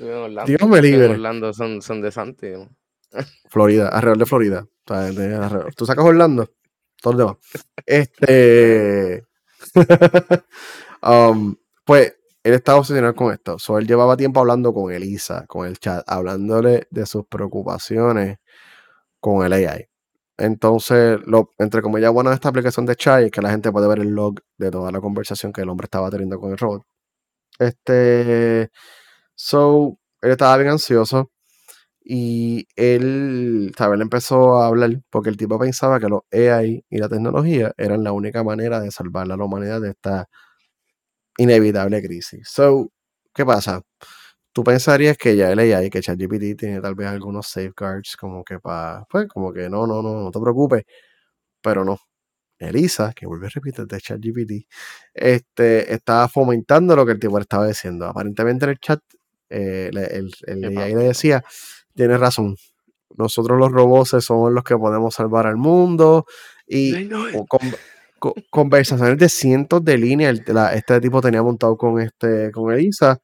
Orlando. Dios me libre. Orlando son, son de Santi. ¿no? Florida, alrededor de Florida. O sea, de alrededor. ¿Tú sacas Orlando? Todo el demás. Este. um, pues él estaba obsesionado con esto. So, él llevaba tiempo hablando con Elisa, con el chat, hablándole de sus preocupaciones con el AI. Entonces, lo, entre comillas, bueno de esta aplicación de chat es que la gente puede ver el log de toda la conversación que el hombre estaba teniendo con el robot. Este. So, él estaba bien ansioso. Y él, ¿sabes? Él empezó a hablar porque el tipo pensaba que los AI y la tecnología eran la única manera de salvar a la humanidad de esta inevitable crisis. So, ¿qué pasa? Tú pensarías que ya el AI, que ChatGPT tiene tal vez algunos safeguards como que para, pues como que no, no, no, no te preocupes, pero no. Elisa, que vuelve a repetir de ChatGPT, este, estaba fomentando lo que el tipo le estaba diciendo. Aparentemente en el chat, eh, el, el ¿Qué AI le decía, tienes razón, nosotros los robots somos los que podemos salvar al mundo y con- conversaciones de cientos de líneas el- la- este tipo tenía montado con este con Elisa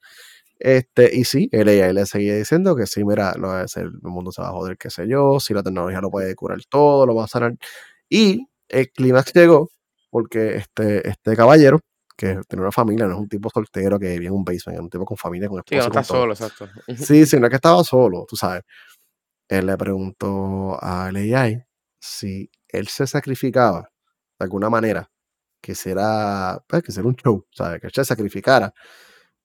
este y sí el AI le seguía diciendo que sí mira a hacer, el mundo se va a joder qué sé yo si la tecnología lo puede curar todo lo va a sanar y el clímax llegó porque este este caballero que tiene una familia no es un tipo soltero que vivía en un basement es un tipo con familia con Sí, que no esposa está solo, exacto. Sí, sí, no es que estaba solo, tú sabes. Él le preguntó al AI si él se sacrificaba de alguna manera, que será, pues, que será un show, ¿sabes? Que él se sacrificara,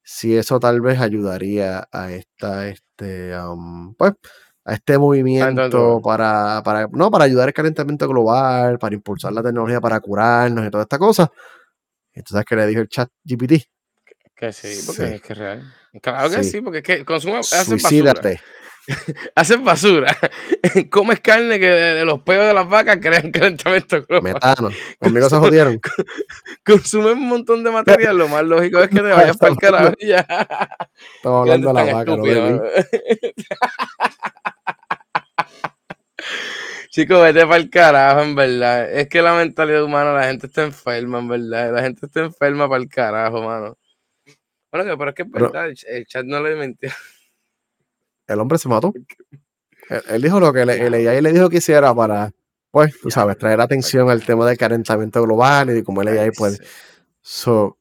si eso tal vez ayudaría a esta, este, am, pues, a este movimiento para, para, no, para ayudar al calentamiento global, para impulsar la tecnología para curarnos y toda esta cosa. Entonces, ¿qué le dijo el chat GPT? Que sí, porque Sí. es que es real. Claro que Sí. sí, porque es que consume, basura. Haces basura. Comes carne que de, de los peos de las vacas crean calentamiento global. Metano. Conmigo se jodieron. Consumes un montón de material. Lo más lógico es que te vayas para el carajo y ya. Estamos hablando de la vaca, no de mí. estúpido. Chico, vete para el carajo, en verdad. Es que la mentalidad humana, la gente está enferma, en verdad. La gente está enferma para el carajo, mano. Bueno, pero es que es verdad, el chat no le mintió. El hombre se mató. Él, él dijo lo que le, el AI le dijo que hiciera para, pues, tú sabes, traer atención al tema del calentamiento global y de cómo el AI puede. So,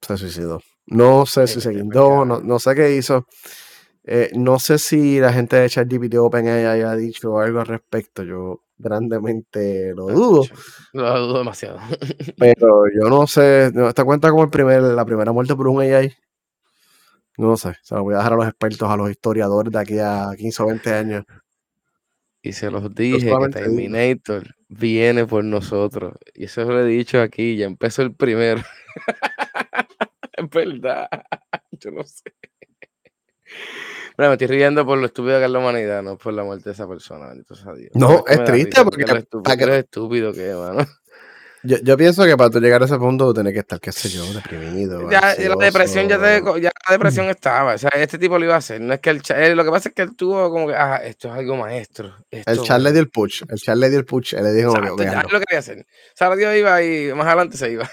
se suicidó. No sé si se guindó, no, no sé qué hizo. Eh, no sé si la gente de ChatGPT OpenAI haya dicho algo al respecto. Yo grandemente lo dudo. Lo dudo demasiado. Pero yo no sé. ¿Te cuenta como el primer, la primera muerte por un AI? No sé. Se lo voy a dejar a los expertos, a los historiadores de aquí a 15 o 20 años. Y se los dije que digo. Terminator viene por nosotros. Y eso lo he dicho aquí, ya empezó el primero. es verdad. Yo no sé. Bueno, me estoy riendo por lo estúpido que es la humanidad, no por la muerte de esa persona, bendito sea Dios. No, es triste porque lo estúpido, para que- estúpido que es, mano. Yo, yo pienso que para tú llegar a ese punto tú tienes que estar, qué sé yo, deprimido. Ya, la depresión ya te, ya la depresión estaba, o sea, este tipo lo iba a hacer, no es que el cha- eh, lo que pasa es que él tuvo como que, ah, esto es algo maestro. El esto- chat le dio el push. El chat le dio el push. Él le dijo, Exacto, ok, ya hazlo. él lo quería hacer. O sea, Dios iba y más adelante se iba.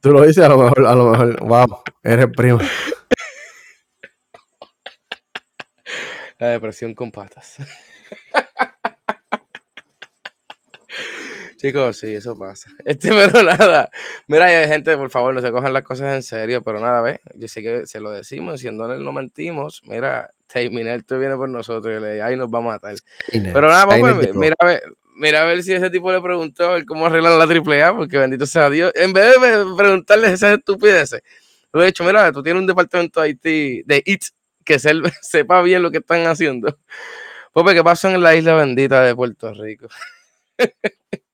Tú lo dices a lo mejor, a lo mejor, wow, eres primo. La depresión con patas. Chicos, sí, eso pasa. Este, pero nada. Mira, gente, por favor, no se cojan las cosas en serio, pero nada, ve. Yo sé que se lo decimos, siendo él no mentimos. Mira, Terminator viene por nosotros y le ahí nos va a matar. Pero nada, Ahí pues, quitó. mira, a ver, mira a ver si ese tipo le preguntó a ver cómo arreglan la AAA, porque bendito sea Dios. En vez de pre- preguntarle esas estupideces, Lo he dicho, mira, tú tienes un departamento de IT, de IT, que sepa bien lo que están haciendo. Pope, ¿qué pasó en la isla bendita de Puerto Rico?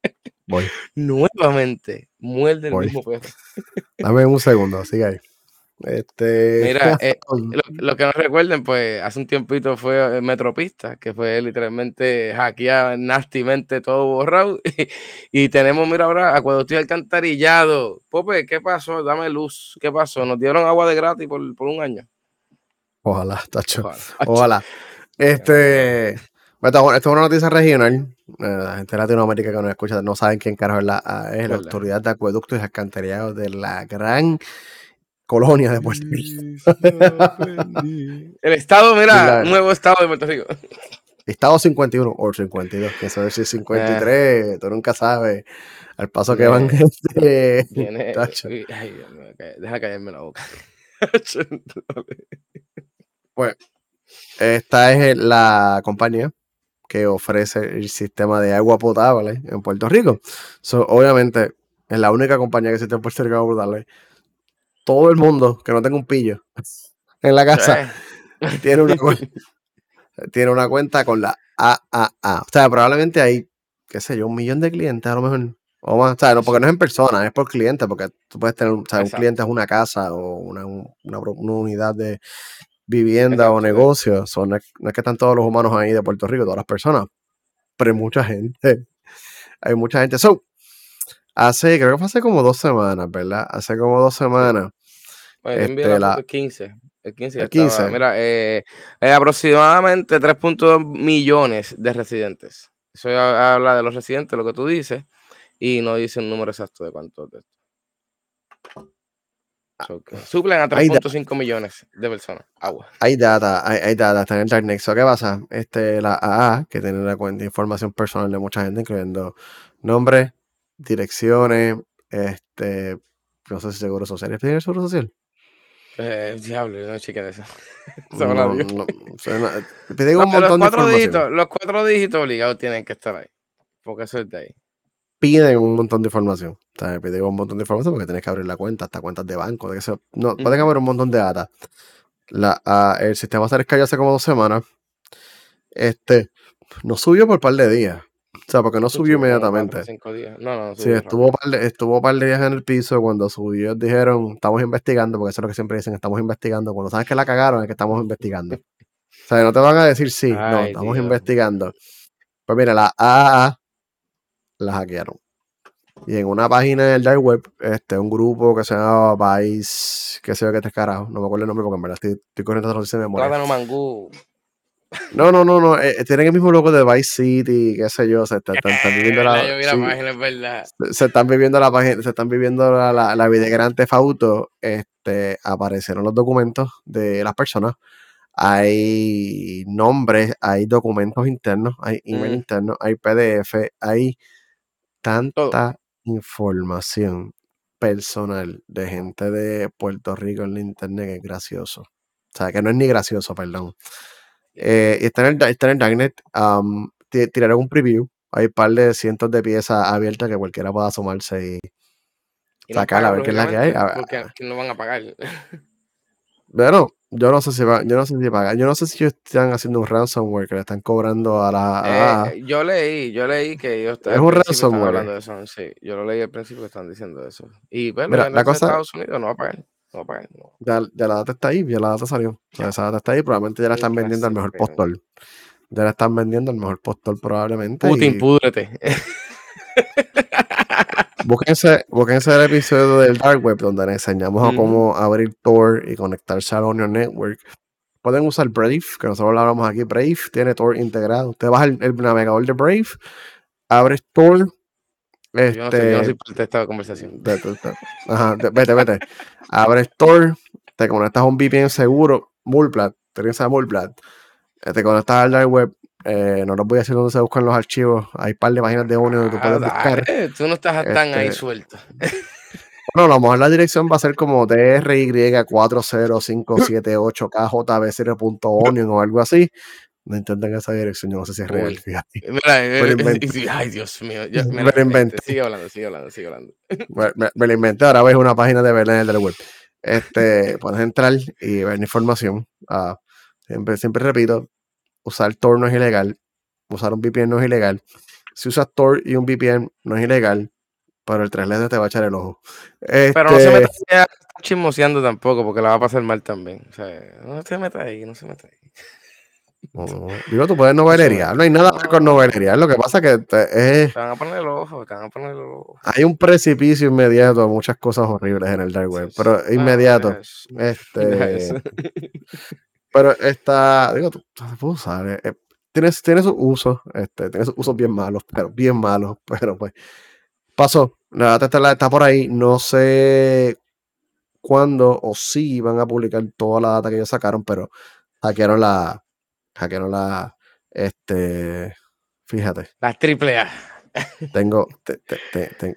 Voy. Nuevamente, muerde el mismo perro. Dame un segundo, sigue ahí. Este... Mira, eh, lo, que no recuerden, pues hace un tiempito fue Metropista, que fue literalmente hackear nastymente todo borrado. Y, tenemos, mira ahora, acueducto alcantarillado. Pope, ¿qué pasó? Dame luz. ¿Qué pasó? Nos dieron agua de gratis por, un año. Ojalá, tacho. Ojalá. Este. Esto es una noticia regional. Eh, la gente de Latinoamérica que nos escucha no saben quién carajo es la, es la Autoridad de Acueductos y Alcantarillados de la gran colonia de Puerto Rico. El estado, mira, nuevo estado de Puerto Rico. Estado 51 o 52, que eso es 53, eh. tú nunca sabes al paso que van. Este, deja callarme la boca. pues, esta es la compañía que ofrece el sistema de agua potable en Puerto Rico. obviamente, es la única compañía que existe en Puerto Rico de agua potable todo el mundo que no tenga un pillo en la casa tiene, una cuenta, tiene una cuenta con la AAA. O sea, probablemente hay, qué sé yo, un millón de clientes a lo mejor. O más, o sea, no, porque no es en persona, es por cliente, porque tú puedes tener, o sea, un cliente es una casa o una, unidad de vivienda o negocio. no, es, que están todos los humanos ahí de Puerto Rico, todas las personas, pero hay mucha gente. Hay mucha gente. So, hace, creo que fue hace como dos semanas, ¿verdad? Hace como dos semanas este, la, el 15. El 15. 15. mira, eh, eh, aproximadamente 3.2 millones de residentes. Eso habla de los residentes, lo que tú dices, y no dice el número exacto de cuántos de ah, suplen a 3.5 millones de personas. Agua. Hay data, hay, hay data, está en el Darknet. ¿Qué pasa? Este, la AA, que tiene la cuenta de información personal de mucha gente, incluyendo nombre, direcciones, este, no sé si seguro social. ¿Es seguro social? Eh, diablo, no chica de eso. No, no, un montón los, cuatro de dígitos, los cuatro dígitos obligados tienen que estar ahí. Porque eso es de ahí. Piden un montón de información. O sea, piden un montón de información porque tienes que abrir la cuenta, hasta cuentas de banco. De que no, pueden haber un montón de data. La, uh, el sistema se cayó hace como dos semanas. Este, no subió por un par de días. O sea, porque no subió inmediatamente. No, no, sí, estuvo par, de, estuvo par de días en el piso. Cuando subió, dijeron, estamos investigando, porque eso es lo que siempre dicen, estamos investigando. Cuando sabes que la cagaron, es que estamos investigando. O sea, no te van a decir sí, no, estamos investigando. Pues mira, la AAA la hackearon. Y en una página del dark web, este, un grupo que se llama Vice, qué sé yo qué te carajo, no me acuerdo el nombre porque en verdad estoy, estoy corriendo noticia de memoria. Plátano mangú. No, no, no, no. Eh, tienen el mismo logo de Vice City, qué sé yo. Se están, viviendo la. Se están viviendo la página, se están viviendo la, la, la vida grande Fauto. Este, aparecieron los documentos de las personas. Hay nombres, hay documentos internos, hay email mm. internos, hay PDF, hay tanta información personal de gente de Puerto Rico en la internet que es gracioso. O sea, que no es ni gracioso, perdón. Eh, está, en el, está en el Darknet. tiraré un preview. Hay un par de cientos de piezas abiertas que cualquiera pueda asomarse y, sacar a ver qué es la que hay. porque no van a pagar. Bueno, yo no sé si va, yo no sé si pagan. Yo no sé si ellos están haciendo un ransomware que le están cobrando a la. Eh, yo leí, yo leí que ellos es un ransomware. hablando de eso. Sí, yo lo leí al principio que están diciendo eso. Y bueno, en la cosa, Estados Unidos no va a pagar. Ya, la data está ahí, ya la data salió. esa data está ahí, probablemente ya la están vendiendo al mejor postor. Ya la están vendiendo al mejor postor probablemente. Putin, púdrete. Búsquense, búsquense el episodio del Dark Web donde les enseñamos a cómo abrir Tor y conectarse al Onion Network. Pueden usar Brave, que nosotros hablábamos aquí. Brave tiene Tor integrado. Usted baja el, el navegador de Brave, abres Tor, yo no sé, yo no soy parte de esta conversación. Ajá, vete, vete. Abre Store, te conectas a un VPN seguro, Mulplat, tienes a Mulplat, eh, te conectas al dark web, eh, no les voy a decir dónde se buscan los archivos, hay un par de páginas de uno donde tú puedes buscar. tú no estás tan ahí este, suelto. Bueno, a lo mejor la dirección va a ser como DRY40578KJB0.onion o algo así no intentan esa dirección, yo no sé si es real, fíjate. Mira, eh, ay, Dios mío. me, lo inventé. Sigue hablando, sigue hablando, sigue hablando. Me, lo inventé, ahora ves una página de Belén del web. Este, puedes entrar y ver información. Ah, siempre, siempre repito, usar Tor no es ilegal, usar un VPN no es ilegal. Si usas Tor y un VPN no es ilegal, pero el 3 te va a echar el ojo. Pero no se meta estar chismoseando tampoco, porque la va a pasar mal también. O sea, no se meta ahí, no se meta ahí. digo, tú puedes novelería. No hay nada con novelería. Lo que pasa que es. Te van a poner el ojo, te van a poner el ojo. Hay un precipicio inmediato a muchas cosas horribles en el Dark Web, pero inmediato. este. pero está. Digo, tú, se puede usar. Eh, eh, tiene, sus usos, este, tiene sus usos bien malos, pero bien malos, pero pues pasó. La data está, está por ahí. No sé cuándo o si van a publicar toda la data que ellos sacaron, pero hackearon la. Hackearon la. Este. Fíjate. La triple A. Tengo,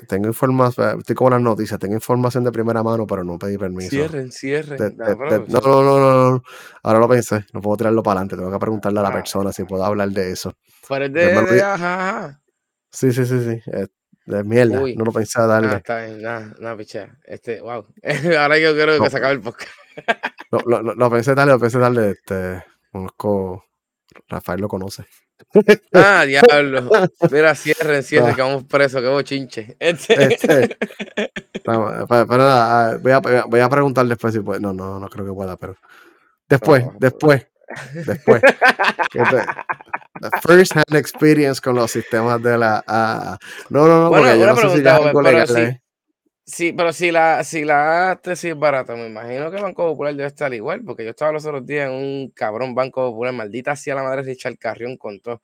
tengo información, estoy como las noticias, tengo información de primera mano, pero no pedí permiso. Cierren, cierren. no, no, no, no, ahora lo pensé, no puedo tirarlo para adelante, tengo que preguntarle a la ah. persona si puedo hablar de eso. Pero es de, ajá, Sí, sí, sí, sí. De mierda, no lo pensaba darle. Ah, está bien, nada, nada, picha. Este, wow. Ahora yo quiero que se acabe el podcast. lo, lo, lo, pensé darle, lo pensé darle, este, conozco, Rafael lo conoce. Ah, diablo. Mira, cierren, cierren, que vamos presos, que bochinche. Este. este pero, nada, ah, voy a, voy a preguntar después si puede. No, no, no creo que pueda, pero. Después, después, después. The first hand experience con los sistemas de la. Uh, no, no, no, porque yo no sé si ya es legal, Sí, pero si la, si la tesis es barata, me imagino que Banco Popular debe estar igual, porque yo estaba los otros días en un cabrón Banco Popular, maldita sea la madre de Richard Carrión con todo.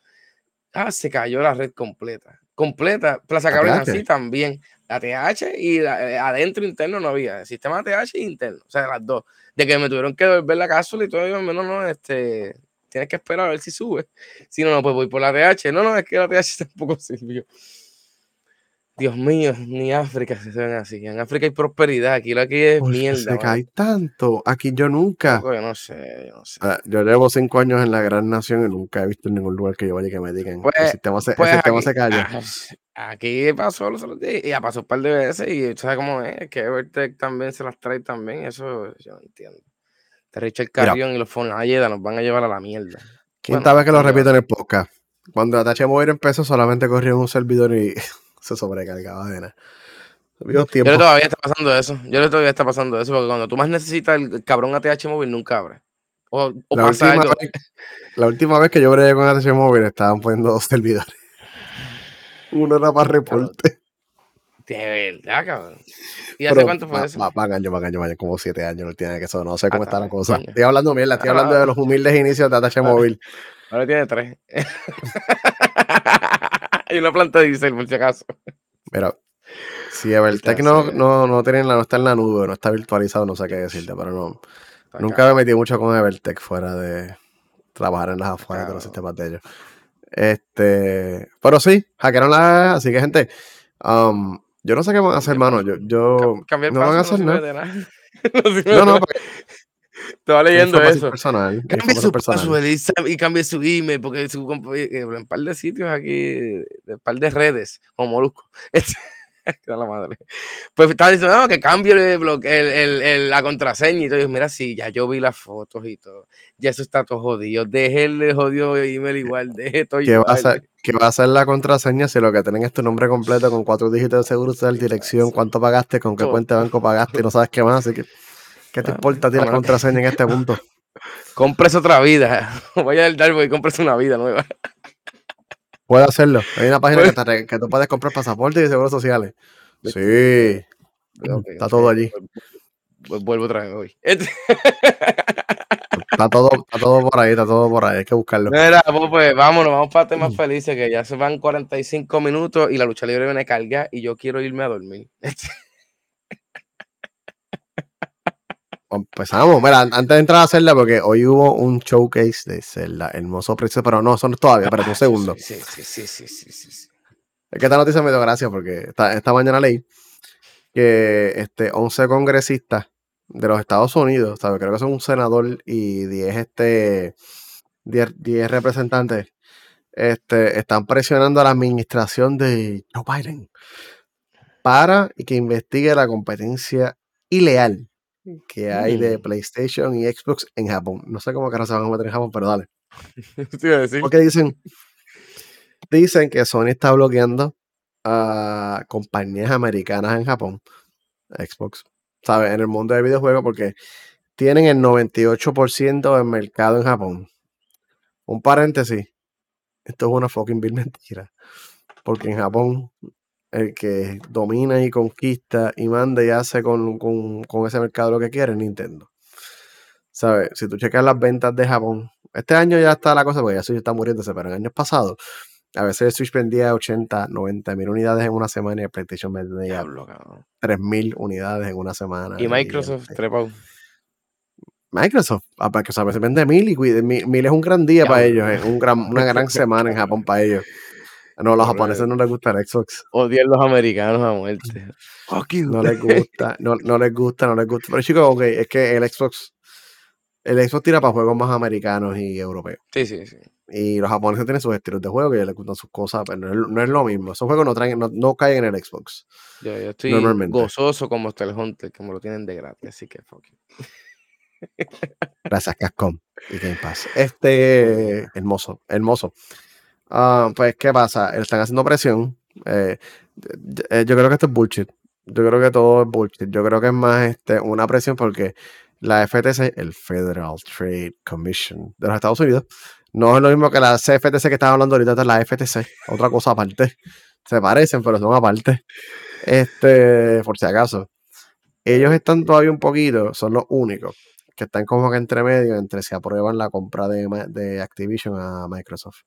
Ah, se cayó la red completa. Completa. Plaza Carolina sí también. La TH y eh, adentro interno no había. sistema TH y interno. O sea, las dos. De que me tuvieron que devolver la cápsula y todo, yo, no, no, este, tienes que esperar a ver si sube. Si no, no, pues voy por la TH. No, no, es que la TH tampoco sirvió. Dios mío, ni África se ven así. En África hay prosperidad, aquí lo aquí es mierda. Se cae tanto. Aquí yo nunca. yo no sé, yo no sé. Ah, yo llevo cinco años en la gran nación y nunca he visto en ningún lugar que yo vaya que me digan. Pues, el sistema, se, pues se calla. Ah, aquí pasó los otros días y ya pasó un par de veces y sabes cómo es, que Evertech también se las trae también. Eso yo no entiendo. Te Richard Carrión y los Fonayeda nos van a llevar a la mierda. ¿Quién sabe que lo repito en el podcast? Cuando Atache Mover empezó, solamente corría un servidor y se sobrecargaba de nada. Yo todavía está pasando eso. Yo todavía está pasando eso, porque cuando tú más necesitas el cabrón ATH móvil, nunca abre. O, la, pasa última Vez, la última vez que yo bregué con ATH móvil estaban poniendo dos servidores. Uno era para reporte. De verdad, cabrón. ¿Y hace cuánto fue eso? Van años, van años, como siete años, no tiene que eso, no sé cómo está la cosa. Estoy hablando mierda, estoy hablando de los humildes inicios de ATH móvil. Ahora tiene tres. Hay una planta de diésel, por si acaso. Mira, si Evertech no, no, no, tiene, no está en la nube, no está virtualizado, no sé qué decirte, pero no. nunca me metí mucho con Evertech fuera de trabajar en las afueras de los sistemas de ellos. Este, pero sí, hackearon la. Así que, gente, um, yo no sé qué van a hacer, hermano. Yo, yo no van a hacer nada. no, no, porque estaba leyendo eso. Personal, cambie su password y, cambie su email, porque su, eh, en un par de sitios aquí, un par de redes, como Molusco. la madre. Pues estaba diciendo que cambie el, la contraseña y todo. mira, sí, ya yo vi las fotos y todo. Ya eso está todo jodido. Deje el jodido email igual. Deje todo ¿Qué Va a ser, ¿Qué va a ser la contraseña si lo que tienen es tu nombre completo con cuatro dígitos de seguro, social, dirección, cuánto pagaste, con qué cuenta de banco pagaste y no sabes qué más? Así que. ¿Qué te importa ti la contraseña en este punto? Compres otra vida. Vaya al Darbo y compres una vida nueva. Puede hacerlo. Hay una página que, que, tú puedes comprar pasaportes y seguros sociales. Sí. Está todo allí. Vuelvo otra vez hoy. Está todo, está todo por ahí, está todo por ahí, hay que buscarlo. Mira, pues, pues vámonos, vamos para temas mm. felices, que ya se van 45 minutos y la lucha libre viene a cargar y yo quiero irme a dormir. Empezamos. Mira, antes de entrar a Zelda, porque hoy hubo un showcase de Zelda, hermoso precio, pero no, son todavía, pero un segundo. Sí, sí, sí, sí, sí, sí, Es que esta noticia me dio gracia porque esta, mañana leí que este, 11 congresistas de los Estados Unidos, ¿sabes? creo que son un senador y 10, este, 10, representantes, este, están presionando a la administración de Joe Biden para que investigue la competencia ilegal que hay de. PlayStation y Xbox en Japón. No sé cómo carajo se van a meter en Japón, pero dale. Decir. Porque dicen, dicen que Sony está bloqueando a compañías americanas en Japón, Xbox, ¿sabes? En el mundo de videojuegos, porque tienen el 98% del mercado en Japón. Un paréntesis, esto es una fucking vil mentira. Porque en Japón, el que domina y conquista y manda y hace con, con- con ese mercado lo que quiere Nintendo. ¿Sabes? Si tú checas las ventas de Japón, este año ya está la cosa, porque ya Switch está muriéndose, pero en años pasados, a veces el Switch vendía 80, 90 mil unidades en una semana y el PlayStation vendía Diablo, cabrón. 3 mil unidades en una semana. Y Microsoft el- trepado. Microsoft, a Microsoft a veces vende mil y cuide- mil, mil es un gran día para ellos, es un gran, una gran semana en Japón para ellos. No, los japoneses no les gusta el Xbox. Odian los americanos a muerte. No les gusta, no, no les gusta, no les gusta. Pero chicos, ok, es que el Xbox, el Xbox tira para juegos más americanos y europeos. Sí, sí, sí. Y los japoneses tienen sus estilos de juego que les gustan sus cosas, pero no es, no es lo mismo. Esos juegos no traen, no, no caen en el Xbox. Yo, yo estoy Normalmente. gozoso como Monster Hunter, que me lo tienen de gratis, así que fuck you. Gracias, Capcom y Game Pass. Este, hermoso, hermoso. Ah, pues, ¿qué pasa? Están haciendo presión. eh, eh, yo creo que esto es bullshit. Yo creo que todo es bullshit. Yo creo que es más este, una presión porque la FTC, el Federal Trade Commission de los Estados Unidos, no es lo mismo que la CFTC que estaba hablando ahorita, esta es la FTC, otra cosa aparte. Se parecen, pero son aparte. Este, por si acaso. Ellos están todavía un poquito, son los únicos que están como que entre medio entre si aprueban la compra de Activision a Microsoft.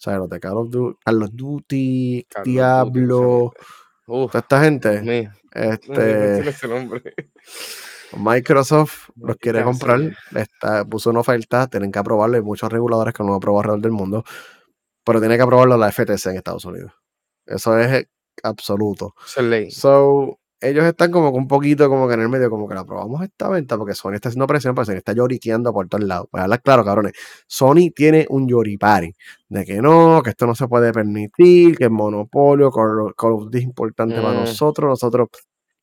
O sea, los de Call of Duty, Call of Duty, Carlos Duty, Diablo, toda esta gente, este, ese nombre. Microsoft los quiere comprar, está, puso una oferta, tienen que aprobarlo, hay muchos reguladores que no aprobar alrededor del mundo, pero tiene que aprobarlo la FTC en Estados Unidos. Eso es eh, absoluto. Es ley. So, ellos están como que un poquito como que en el medio, como que la aprobamos esta venta, porque Sony está haciendo presión, pero Sony está lloriqueando por todos lados. Pues hablar claro, cabrones. Sony tiene un yoripari de que no, que esto no se puede permitir, que el monopolio, Call of Duty es importante para Mm. nosotros, nosotros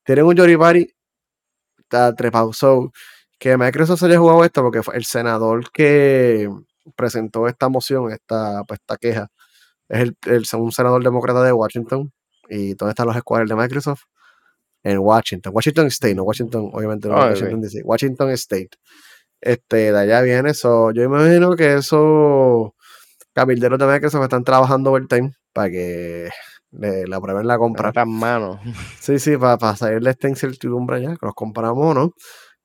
tienen un yoripari, está trepado. So, que Microsoft se haya jugado esto, porque fue el senador que presentó esta moción, esta, pues, esta queja, es el, el- un senador demócrata de Washington. ¿Y dónde están los escuadrones de Microsoft? En Washington. Washington State, no Washington, obviamente no Ah. Washington DC. Washington State. Este, de allá viene eso. Yo imagino que esos cabilderos de Microsoft están trabajando overtime para que le, le aprueben la compra. Las manos. Sí, sí, para, para salirle esta incertidumbre ya, que los compramos o no.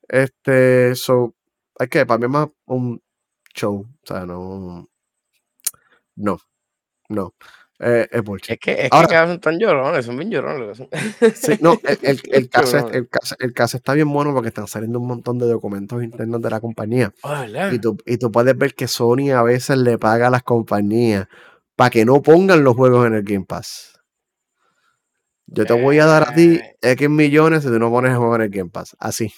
Este, so, hay que, para mí es más un show, o sea, no, no, no, eh, es. Es que, es Ahora- que son tan llorones, son bien llorones. Sí, no, el, el, el caso, el, caso, el caso está bien bueno porque están saliendo un montón de documentos internos de la compañía. Y tú, y tú puedes ver que Sony a veces le paga a las compañías para que no pongan los juegos en el Game Pass. Yo te voy a dar a ti Eh. X millones si tú no pones el juego en el Game Pass. Así.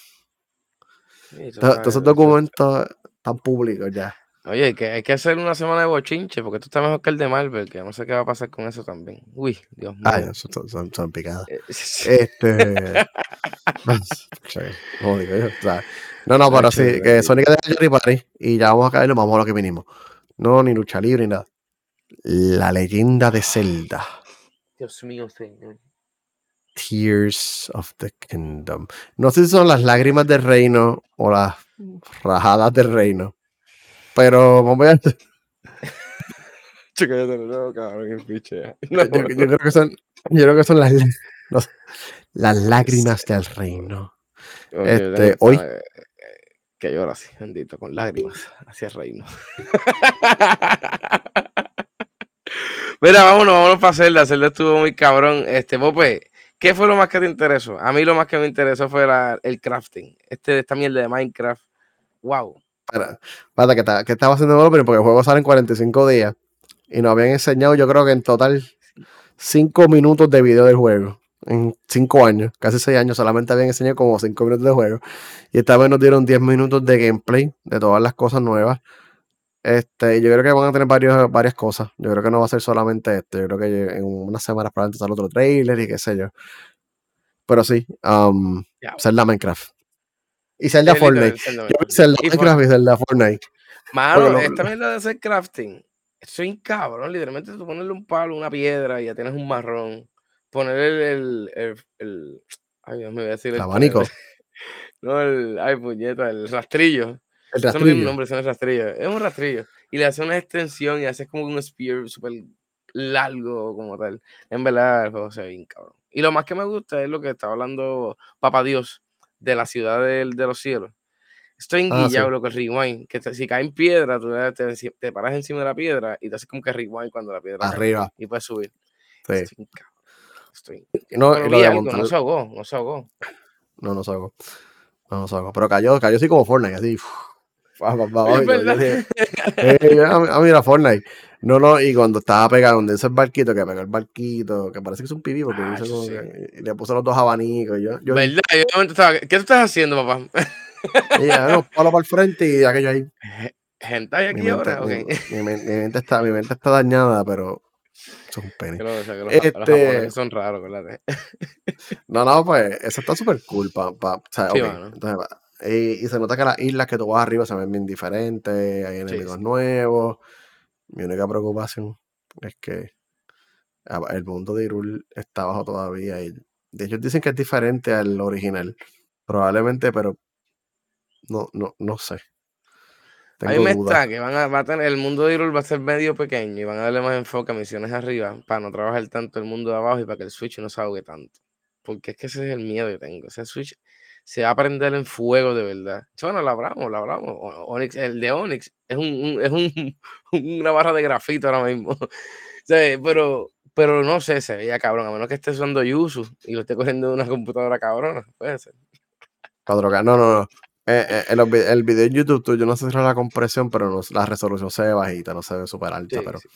Todos esos eso- documentos están públicos ya. Oye, que hay que hacer una semana de bochinche, porque tú estás mejor que el de Marvel, que no sé qué va a pasar con eso también. Uy, Dios mío. Ay, eso son, son, son picadas. Este. sí, como digo yo, o sea, no, no, pero sí, que que deja Johnny Party y ya vamos a caer, vamos a lo que vinimos. No, ni lucha libre ni nada. La leyenda de Zelda. Dios mío, señor. Tears of the Kingdom. No sé si son las lágrimas del reino o las rajadas del reino. Pero vamos a ver. Yo creo que son, yo creo que son las, los- las lágrimas del reino. este, hoy- Que llora así, bendito, con lágrimas, hacia el reino. Mira, vámonos, vámonos para Zelda. Zelda estuvo muy cabrón. Este, Pope, ¿qué fue lo más que te interesó? A mí lo más que me interesó fue la- el crafting. Este, esta mierda de Minecraft. Wow. Espérate, que, ta- que estaba haciendo porque el juego sale en 45 días. Y nos habían enseñado, yo creo que en total, 5 minutos de video del juego. En 5 años, casi 6 años, solamente habían enseñado como 5 minutos de juego. Y esta vez nos dieron 10 minutos de gameplay de todas las cosas nuevas. Este, yo creo que van a tener varios, varias cosas. Yo creo que no va a ser solamente esto. Yo creo que en unas semanas probablemente sale otro trailer y qué sé yo. Pero sí, um, Ya. Zelda Minecraft. Y Zelda literal, Fortnite. Yo vi Zelda Minecraft y Zelda Fortnite. Mano, lo- esta mierda de hacer crafting, soy cabrón, literalmente tú ponerle un palo, una piedra y ya tienes un marrón. Poner el, el, el, el- ay Dios me voy a decir El el abanico. No, el, ay puñeta, el rastrillo. El Eso no tiene un rastrillo. nombre, eso no es rastrillo. Es un rastrillo. Y le hace una extensión y haces como un spear súper largo como tal. En verdad, el juego se ve bien cabrón. Y lo más que me gusta es lo que estaba hablando Papá Dios de la ciudad del- de, los cielos. Estoy Ah, enguillado, sí. lo que es rewind. Que te- si cae en piedra, tú te, te- paras encima de la piedra y te haces como que rewind cuando la piedra cae. Arriba. Y puedes subir. Sí. Estoy no, de algo, montar- no se ahogó, no se ahogó. No, no salgo. No, no salgo. Pero cayó, cayó así como Fortnite, así. uf, pa, pa, abajo, y yo- yo verdad. dije, "Eh, ah, ah, mira, Fortnite. No, no, y cuando estaba pegado donde ese barquito, que pegó el barquito, que parece que es un pibí, porque Ah, dice como sí. que- y le puso los dos abanicos. y Yo, yo ¿Verdad? Yo estaba, ¿Qué tú estás haciendo, papá? y ya, no, palo para el frente y aquello ahí. ¿Gente hay Mi aquí mente, ahora? Ok. mi- mi mi mente está, mi mente está dañada, pero eso es un pene. Que lo- o sea, los, Este- los son raros, ¿verdad? No, no, pues eso está súper cool. Pa, pa, o sea, Sí, ok, mano. entonces, y, y se nota que las islas que tú vas arriba se ven bien diferentes, hay enemigos sí. nuevos. Mi única preocupación es que el mundo de Hyrule está abajo todavía. Y de hecho dicen que es diferente al original. Probablemente, pero no, no, no sé. A mí Tengo me está que van a, va a tener, el mundo de Hyrule va a ser medio pequeño y van a darle más enfoque a misiones arriba para no trabajar tanto el mundo de abajo y para que el Switch no se ahogue tanto. Porque es que ese es el miedo que tengo. Ese Switch se va a prender en fuego de verdad. Bueno, lo hablamos, lo hablamos. Onyx, el de Onyx es, un, un- es un, una barra de grafito ahora mismo. O sea, pero, pero no sé, se veía cabrón. A menos que esté usando Yuzu y lo esté cogiendo de una computadora cabrona. Puede ser. 4K. No, no, no. Eh, eh, el, el video en YouTube, tú, yo no sé si era la compresión, pero no- la resolución se ve bajita, no se ve súper alta, Sí, pero sí.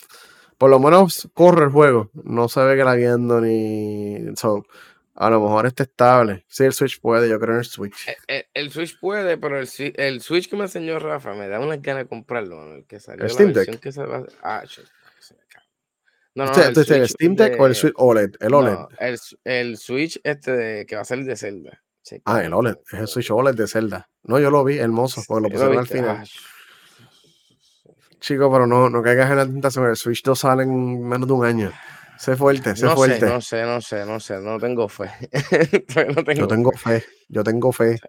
por lo menos corre el juego. No se ve gradiendo ni. so, a lo mejor está estable. Si el Switch puede, yo creo en el Switch. Eh, eh, El Switch puede, pero el, el Switch que me enseñó Rafa me da unas ganas de comprarlo. El que salió ¿El la Steam Deck? que se va Ah, shit. No, no, Este- este es el Steam Deck o el Switch OLED? El OLED. no, el, Switch este de, que va a ser de Zelda. Sí, Ah, el OLED. Es el Switch OLED de Zelda. No, yo lo vi, hermoso, porque lo ¿Lo pusieron al final. Ah, Chico, pero no, no caigas en la tentación. El Switch 2 sale en menos de un año. Sé fuerte, sé no sé, fuerte. no sé, no sé, no sé, no tengo fe. No tengo Yo tengo fe. fe, yo tengo fe.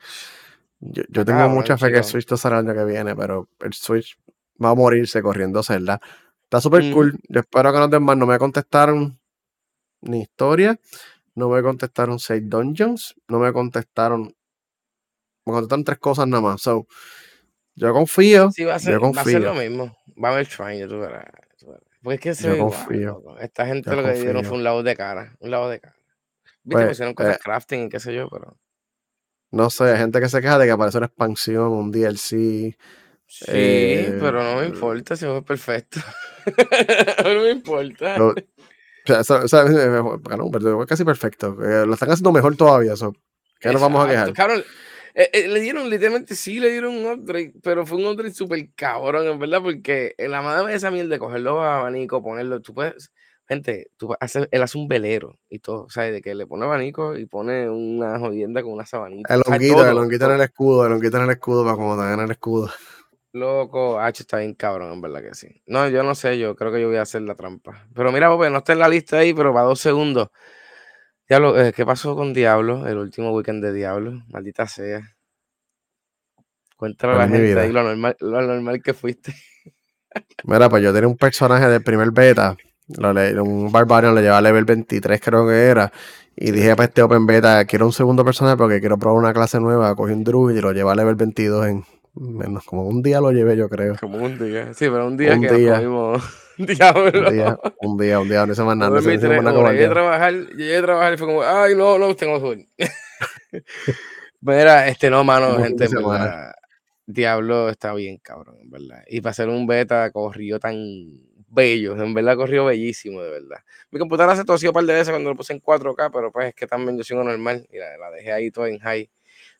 Yo, yo Está tengo cabrón, mucha fe que el. Switch 2 sale el año que viene, pero el Switch va a morirse corriendo Zelda. Está súper Ujú. cool. Yo espero que no den más. No me contestaron ni historia, no me contestaron seis dungeons, no me contestaron. Me contestaron tres cosas nada más. So, yo confío. Sí, va a ser, yo va a ser lo mismo. Va a haber Shrine, tú verás. Porque es que se Yo ve igual, confío, loco. Esta gente yo lo que dieron confío. fue un lado de cara. Un lado de cara. Viste, Pues, que hicieron cosas eh, crafting y qué sé yo, pero. No sé, hay gente que se queja de que aparece una expansión, un DLC. Sí, eh, pero no me importa si fue perfecto. no me importa. lo- o sea, o sea, eh, pero casi perfecto. Eh, lo están haciendo mejor todavía. so, ¿Qué nos vamos a quejar? cabrón. Eh, eh, le dieron, literalmente, sí le dieron un upgrade, pero fue un upgrade súper cabrón, en verdad, porque la madre de esa mierda de coger los abanicos, ponerlo, tú puedes, gente, tú haces, él hace un velero y todo, o sea, de que le pone abanico y pone una jodienda con una sabanita. El honguito, el honguito en el escudo, el honguito en el escudo para como te en el escudo. Loco, H está bien cabrón, en verdad que sí. No, yo no sé, yo creo que yo voy a hacer la trampa. Pero mira, no está en la lista ahí, pero para dos segundos. Diablo, eh, ¿qué pasó con Diablo? El último weekend de Diablo, maldita sea. Cuéntale a la Feliz mi gente vida. ahí lo normal, lo normal que fuiste. Mira, pues yo tenía un personaje del primer beta, lo le- un Barbarian lo llevaba a level 23 creo que era, y dije para este Open Beta, quiero un segundo personaje porque quiero probar una clase nueva, cogí un Druid y lo llevé a level 22 en menos, como un día lo llevé yo creo. Como un día. Sí, pero un día Un que día. nos comimos Diablo. Un día, un día, un día, no hice más nada, hice- más nada Llegué a trabajar, llegué a trabajar y fue como, ay, no, no, tengo sueño. Mira, este no, mano, gente, verdad. Diablo está bien, cabrón, en verdad. Y para ser un beta corrió tan bello, en verdad corrió bellísimo, de verdad. Mi computadora se torció un par de veces cuando lo puse en 4K, pero pues es que también yo soy un normal y la, la dejé ahí todo en high.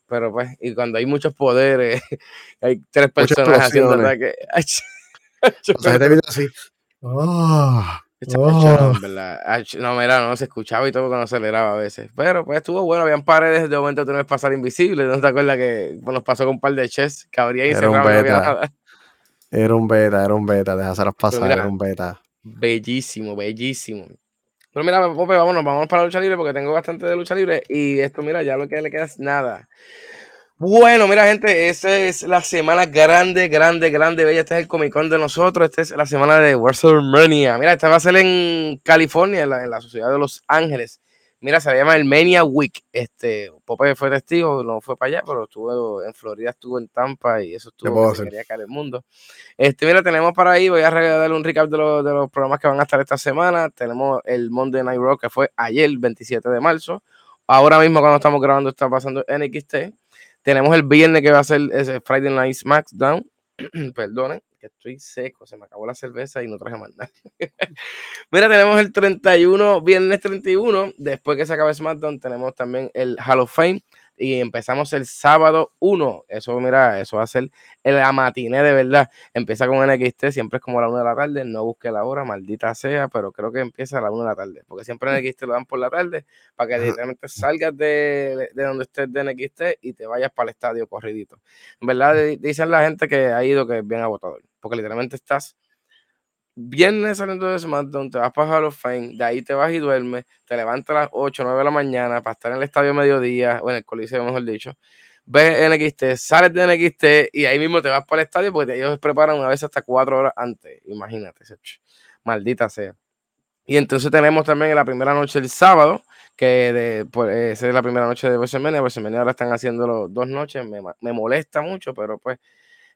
Pero pues, y cuando hay muchos poderes, hay tres personas haciendo ataque. O sea, este video Ah, Oh. No, mira, no se escuchaba y todo cuando aceleraba a veces. Pero pues estuvo bueno, habían paredes de momento tú no pasar invisible. ¿No te acuerdas que nos pasó con un par de chess que habría ahí era un beta. Era un beta, era un beta, déjaselas pasar, era un beta. Bellísimo, bellísimo. Pero mira, Pope, vámonos, vamos para la lucha libre porque tengo bastante de lucha libre y esto, mira, ya lo que le queda es nada. Bueno, mira, gente, esta es la semana grande, grande, grande, bella. Este es el Comic Con de nosotros. Esta es la semana de WrestleMania. Mira, esta va a ser en California, en la, en la sociedad de Los Ángeles. Mira, se llama el Mania Week. Este, Pope fue testigo, no fue para allá, pero estuvo en Florida, estuvo en Tampa y eso estuvo que quería caer el mundo. Este, mira, tenemos para ahí, voy a darle un recap de, los, de los programas que van a estar esta semana. Tenemos el Monday Night Raw, que fue ayer, el 27 de marzo. Ahora mismo, cuando estamos grabando, está pasando NXT. Tenemos el viernes que va a ser ese Friday Night SmackDown. Perdonen, que estoy seco, se me acabó la cerveza y no traje más nada. Mira, tenemos el 31, viernes 31. Después que se acabe SmackDown, tenemos también el Hall of Fame y empezamos el sábado 1. Eso, mira, eso va a ser el matiné de verdad. Empieza con NXT, siempre es como a la 1 de la tarde. No busque la hora, maldita sea, pero creo que empieza a la 1 de la tarde. Porque siempre NXT lo dan por la tarde para que directamente salgas de, de, donde estés de NXT y te vayas para el estadio corridito. En verdad, dicen la gente que ha ido que es bien agotador. Porque literalmente estás viernes saliendo de SmackDown, te vas para Hall of Fame, de ahí te vas y duermes, te levantas a las 8, 9 de la mañana para estar en el estadio mediodía, o en el coliseo, mejor dicho, ves NXT, sales de NXT y ahí mismo te vas para el estadio porque ellos preparan una vez hasta 4 horas antes, imagínate, maldita sea. Y entonces tenemos también la primera noche el sábado, que de, pues, esa es la primera noche de WrestleMania, WrestleMania ahora están haciendo dos noches, me, me molesta mucho, pero pues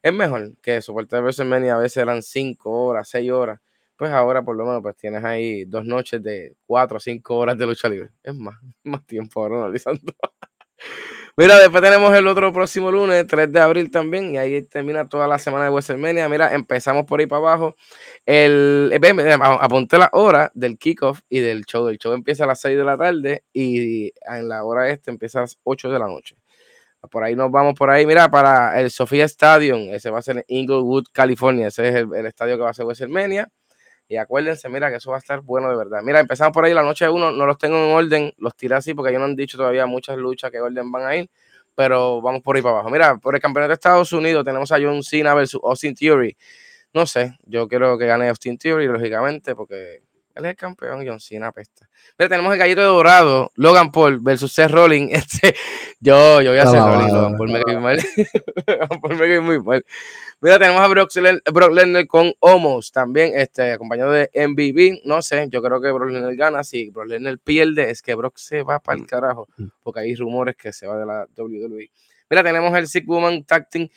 es mejor que eso, porque WrestleMania a veces eran 5 horas, 6 horas. Pues ahora por lo menos pues tienes ahí dos noches de 4 o 5 horas de lucha libre. Es más, más tiempo ahora analizando. Mira, después tenemos el otro próximo lunes, 3 de abril también, y ahí termina toda la semana de WrestleMania. Mira, empezamos por ahí para abajo. El, eh, apunté la hora del kickoff y del show. El show empieza a las 6 de la tarde y en la hora este empieza a las 8 de la noche. Por ahí nos vamos por ahí. Mira, para el Sofía Stadium, ese va a ser en Inglewood, California. Ese es el, estadio que va a ser WrestleMania. Y acuérdense, mira, que eso va a estar bueno de verdad. Mira, empezamos por ahí la noche de uno. No los tengo en orden, los tiré así porque ellos no han dicho todavía muchas luchas que orden van a ir. Pero vamos por ahí para abajo. Mira, por el campeonato de Estados Unidos tenemos a John Cena versus Austin Theory. No sé, yo quiero que gane Austin Theory, lógicamente, porque él es el campeón, John Cena apesta. Pero tenemos el gallito de dorado, Logan Paul versus Seth Rollins. Este, yo, yo voy a hacer Rollins, Logan Paul me cae mal. Logan Paul me cae muy mal. Mira, tenemos a Brock, Lesnar con Homos también, este, acompañado de MVP. No sé, yo creo que Brock Lesnar gana. Si Brock Lesnar pierde, es que Brock se va para el mm. carajo, mm. porque hay rumores que se va de la WWE. Mira, tenemos el Sick Woman Tag Team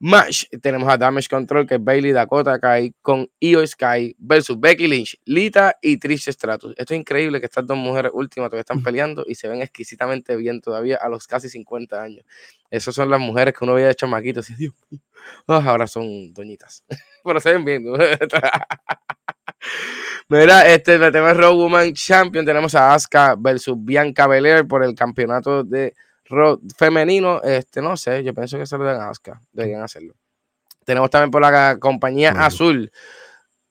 Match. Tenemos a Damage Control, que es Bailey Dakota Kai con Io Sky versus Becky Lynch, Lita y Trish Stratus. Esto es increíble que estas dos mujeres últimas todavía están peleando y se ven exquisitamente bien todavía a los casi 50 años. Esas son las mujeres que uno veía de chamaquitos y Dios oh, ahora son doñitas. Pero se ven bien. Mira, este el tema Raw Woman Champion. Tenemos a Asuka versus Bianca Belair por el campeonato de femenino, este, no sé, yo pienso que se lo den a Asuka, deberían hacerlo. Tenemos también por la compañía azul,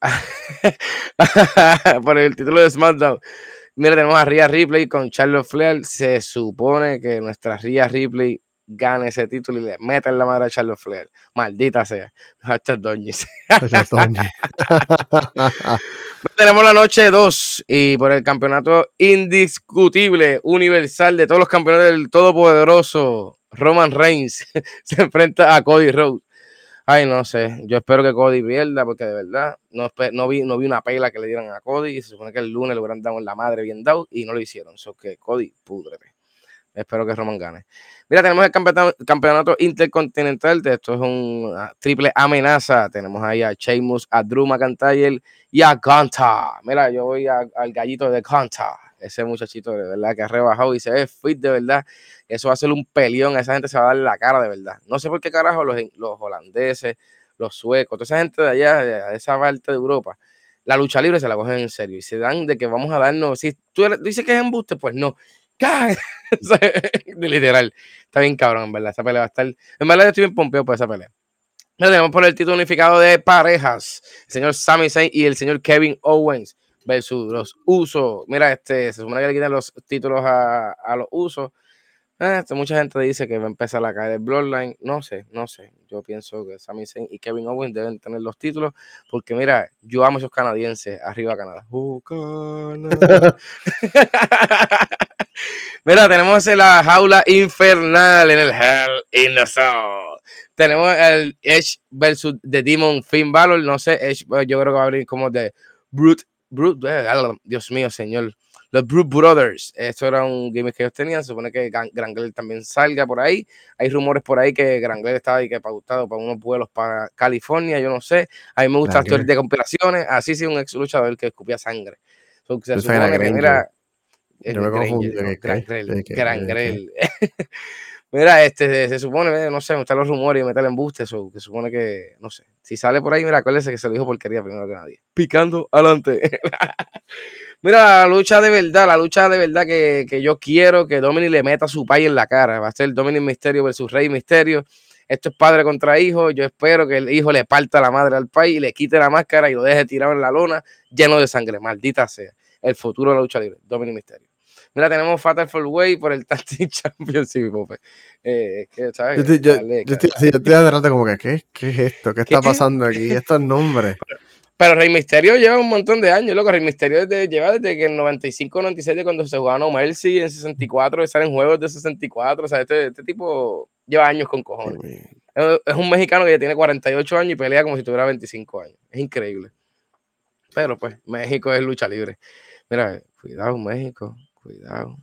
por el título de SmackDown. Mira, tenemos a Rhea Ripley con Charlotte Flair. Se supone que nuestra Rhea Ripley gane ese título y le en la madre a Charlotte Flair. Maldita sea. Tenemos la noche 2 y por el campeonato indiscutible, universal de todos los campeones del todopoderoso Roman Reigns se enfrenta a Cody Rhodes. Ay, no sé. Yo espero que Cody pierda porque de verdad no, no, vi, no vi una pela que le dieran a Cody. Se supone que el lunes le hubieran dado en la madre bien dado y no lo hicieron. Eso que Cody, púdrete. Espero que Roman gane. Mira, tenemos el campeonato, intercontinental. De esto es una triple amenaza. Tenemos ahí a Sheamus, a Drew McIntyre y a Gunta. Mira, yo voy al gallito de Gunta. Ese muchachito de verdad que ha rebajado y se ve fit de verdad. Eso va a ser un peleón. Esa gente se va a dar la cara de verdad. No sé por qué carajo los, los holandeses, los suecos, toda esa gente de allá, de esa parte de Europa, la lucha libre se la cogen en serio y se dan de que vamos a darnos. Si tú dices que es embuste, pues no. Literal. Está bien cabrón, en verdad. Esa pelea va a estar. En verdad, yo estoy bien pompeado por esa pelea. tenemos por el título unificado de parejas. El señor Sami Zayn y el señor Kevin Owens versus los usos. Mira, este, se supone que le quitan los títulos a, a los usos. Eh, mucha gente dice que va a empezar a caer el Bloodline. No sé, no sé. Yo pienso que Sami Zayn y Kevin Owens deben tener los títulos porque, mira, yo amo a esos canadienses. Arriba Canadá. Oh, Canadá. mira, tenemos la jaula infernal en el Hell in the Soul. Tenemos el Edge versus The Demon Finn Balor. No sé, Edge, yo creo que va a abrir como de Brute. Brute, eh, Dios mío, señor los Brute Brothers. Esto era un gimmick que ellos tenían. Se supone que Grangler también salga por ahí. Hay rumores por ahí que Grangler estaba ahí que pautado para unos vuelos para California. Yo no sé. A mí me gustan las teorías de compilaciones. Así sí, un ex luchador que escupía sangre. se supone que, mira. Yo me. Mira, este, se supone, no sé, están los rumores y meter embuste, eso, que supone que, no sé. Si sale por ahí, mira, acuérdese que se lo dijo porquería primero que nadie. Picando adelante. Mira, la lucha de verdad, la lucha de verdad que, yo quiero que Dominic le meta su pay en la cara. Va a ser Dominic Misterio versus Rey Misterio. Esto es padre contra hijo. Yo espero que el hijo le parta la madre al país y le quite la máscara y lo deje tirado en la lona lleno de sangre. Maldita sea. El futuro de la lucha libre. Dominic Misterio. Mira, tenemos Fatal Full Way por el Tag Championship, eh, yo, estoy, yo, estoy, adelante como que, ¿qué, ¿qué es esto? ¿Qué está pasando aquí? Estos nombres. Pero Rey Misterio lleva un montón de años, loco. Rey Misterio lleva desde que en 95, 96, cuando se jugaba No Mercy en 64, salen juegos de 64. O sea, este, este tipo lleva años con cojones. Es un mexicano que ya tiene 48 años y pelea como si tuviera 25 años. Es increíble. Pero pues, México es lucha libre. Mira, cuidado, México, cuidado.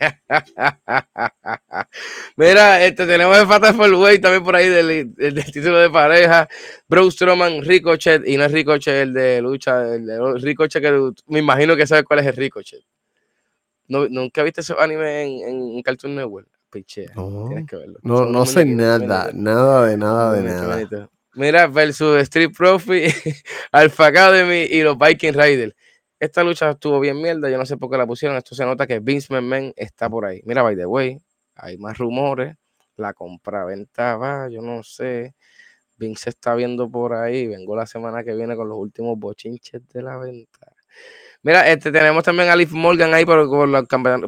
Mira, este, tenemos el Fatal for Way también por ahí del, título de pareja. Bro Strowman, Ricochet, y no es Ricochet el de lucha, el de Ricochet que me imagino que sabes cuál es el Ricochet. ¿No, ¿Nunca viste ese anime en, en Cartoon Network? Piche, no, tienes que verlo. No, no sé nada, nada de nada de nada. Mira, versus Street Profit, Alpha Academy y los Viking Riders. Esta lucha estuvo bien mierda, yo no sé por qué la pusieron. Esto se nota que Vince McMahon está por ahí. Mira, by the way, hay más rumores. La compra-venta va, yo no sé. Vince está viendo por ahí. Vengo la semana que viene con los últimos bochinches de la venta. Mira, este, tenemos también a Liv Morgan ahí por,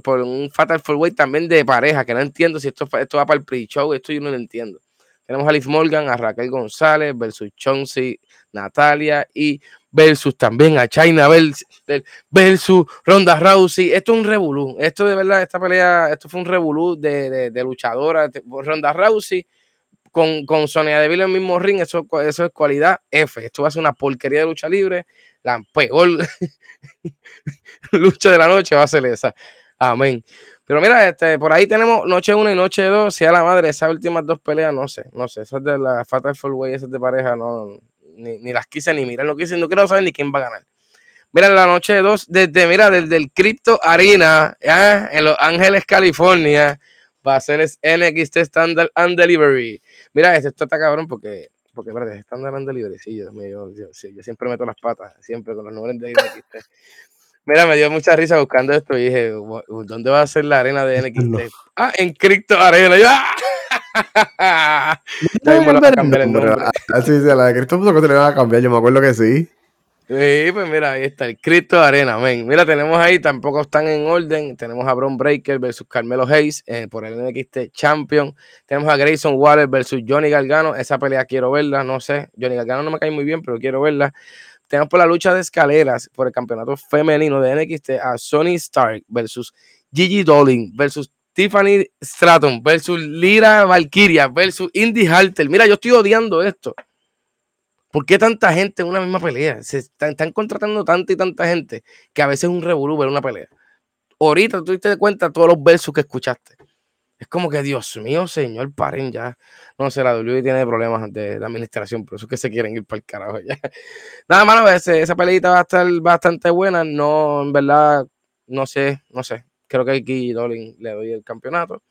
por, un Fatal Four Way también de pareja, que no entiendo si esto, esto va para el pre-show, esto yo no lo entiendo. Tenemos a Liv Morgan, a Raquel González versus Chauncey, Natalia y versus también a China versus Ronda Rousey. Esto es un revolú. Esto de verdad, esta pelea, esto fue un revolú de, luchadora. Ronda Rousey con, con Sonia Deville en el mismo ring, eso, eso es cualidad F. Esto va a ser una porquería de lucha libre. La peor lucha de la noche va a ser esa. Amén. Pero mira, este, por ahí tenemos noche 1 y noche 2. Si a la madre, esas últimas dos peleas, no sé, no sé. Esas de la Fatal Four Way, esas de pareja, no, ni, las quise ni mirar, no quise, no quiero saber ni quién va a ganar. Mira, la noche 2, desde, mira, desde el Crypto Arena, en Los Ángeles, California, va a ser NXT Standard and Delivery. Mira, este está cabrón porque, porque, espérate, Standard and Delivery, sí, yo, yo, yo, yo, siempre meto las patas, siempre con los nombres de NXT. Mira, me dio mucha risa buscando esto y dije, ¿dónde va a ser la arena de NXT? Ah, en Crypto Arena. Yo, ¡ah! Así dice, la de le van a cambiar, yo me acuerdo que sí. Sí, pues mira, ahí está el Cristo Arena, men. Mira, tenemos ahí, tampoco están en orden. Tenemos a Bron Breaker versus Carmelo Hayes eh, por el NXT Champion. Tenemos a Grayson Waller versus Johnny Gargano. Esa pelea quiero verla, no sé. Johnny Gargano no me cae muy bien, pero quiero verla. Tenemos por la lucha de escaleras por el campeonato femenino de NXT a Sonny Stark versus Gigi Dolin versus Tiffany Stratton versus Lira Valkyria versus Indy Harter. Mira, yo estoy odiando esto. ¿Por qué tanta gente en una misma pelea? Se están, contratando tanta y tanta gente que a veces es un revolú una pelea. Ahorita tú te cuenta todos los versos que escuchaste. Es como que, Dios mío, señor, paren ya. No sé, la WWE tiene problemas de, administración, por eso es que se quieren ir para el carajo ya. Nada más, esa peleita va a estar bastante buena. No, en verdad, no sé, no sé creo que aquí Dolin le doy el campeonato.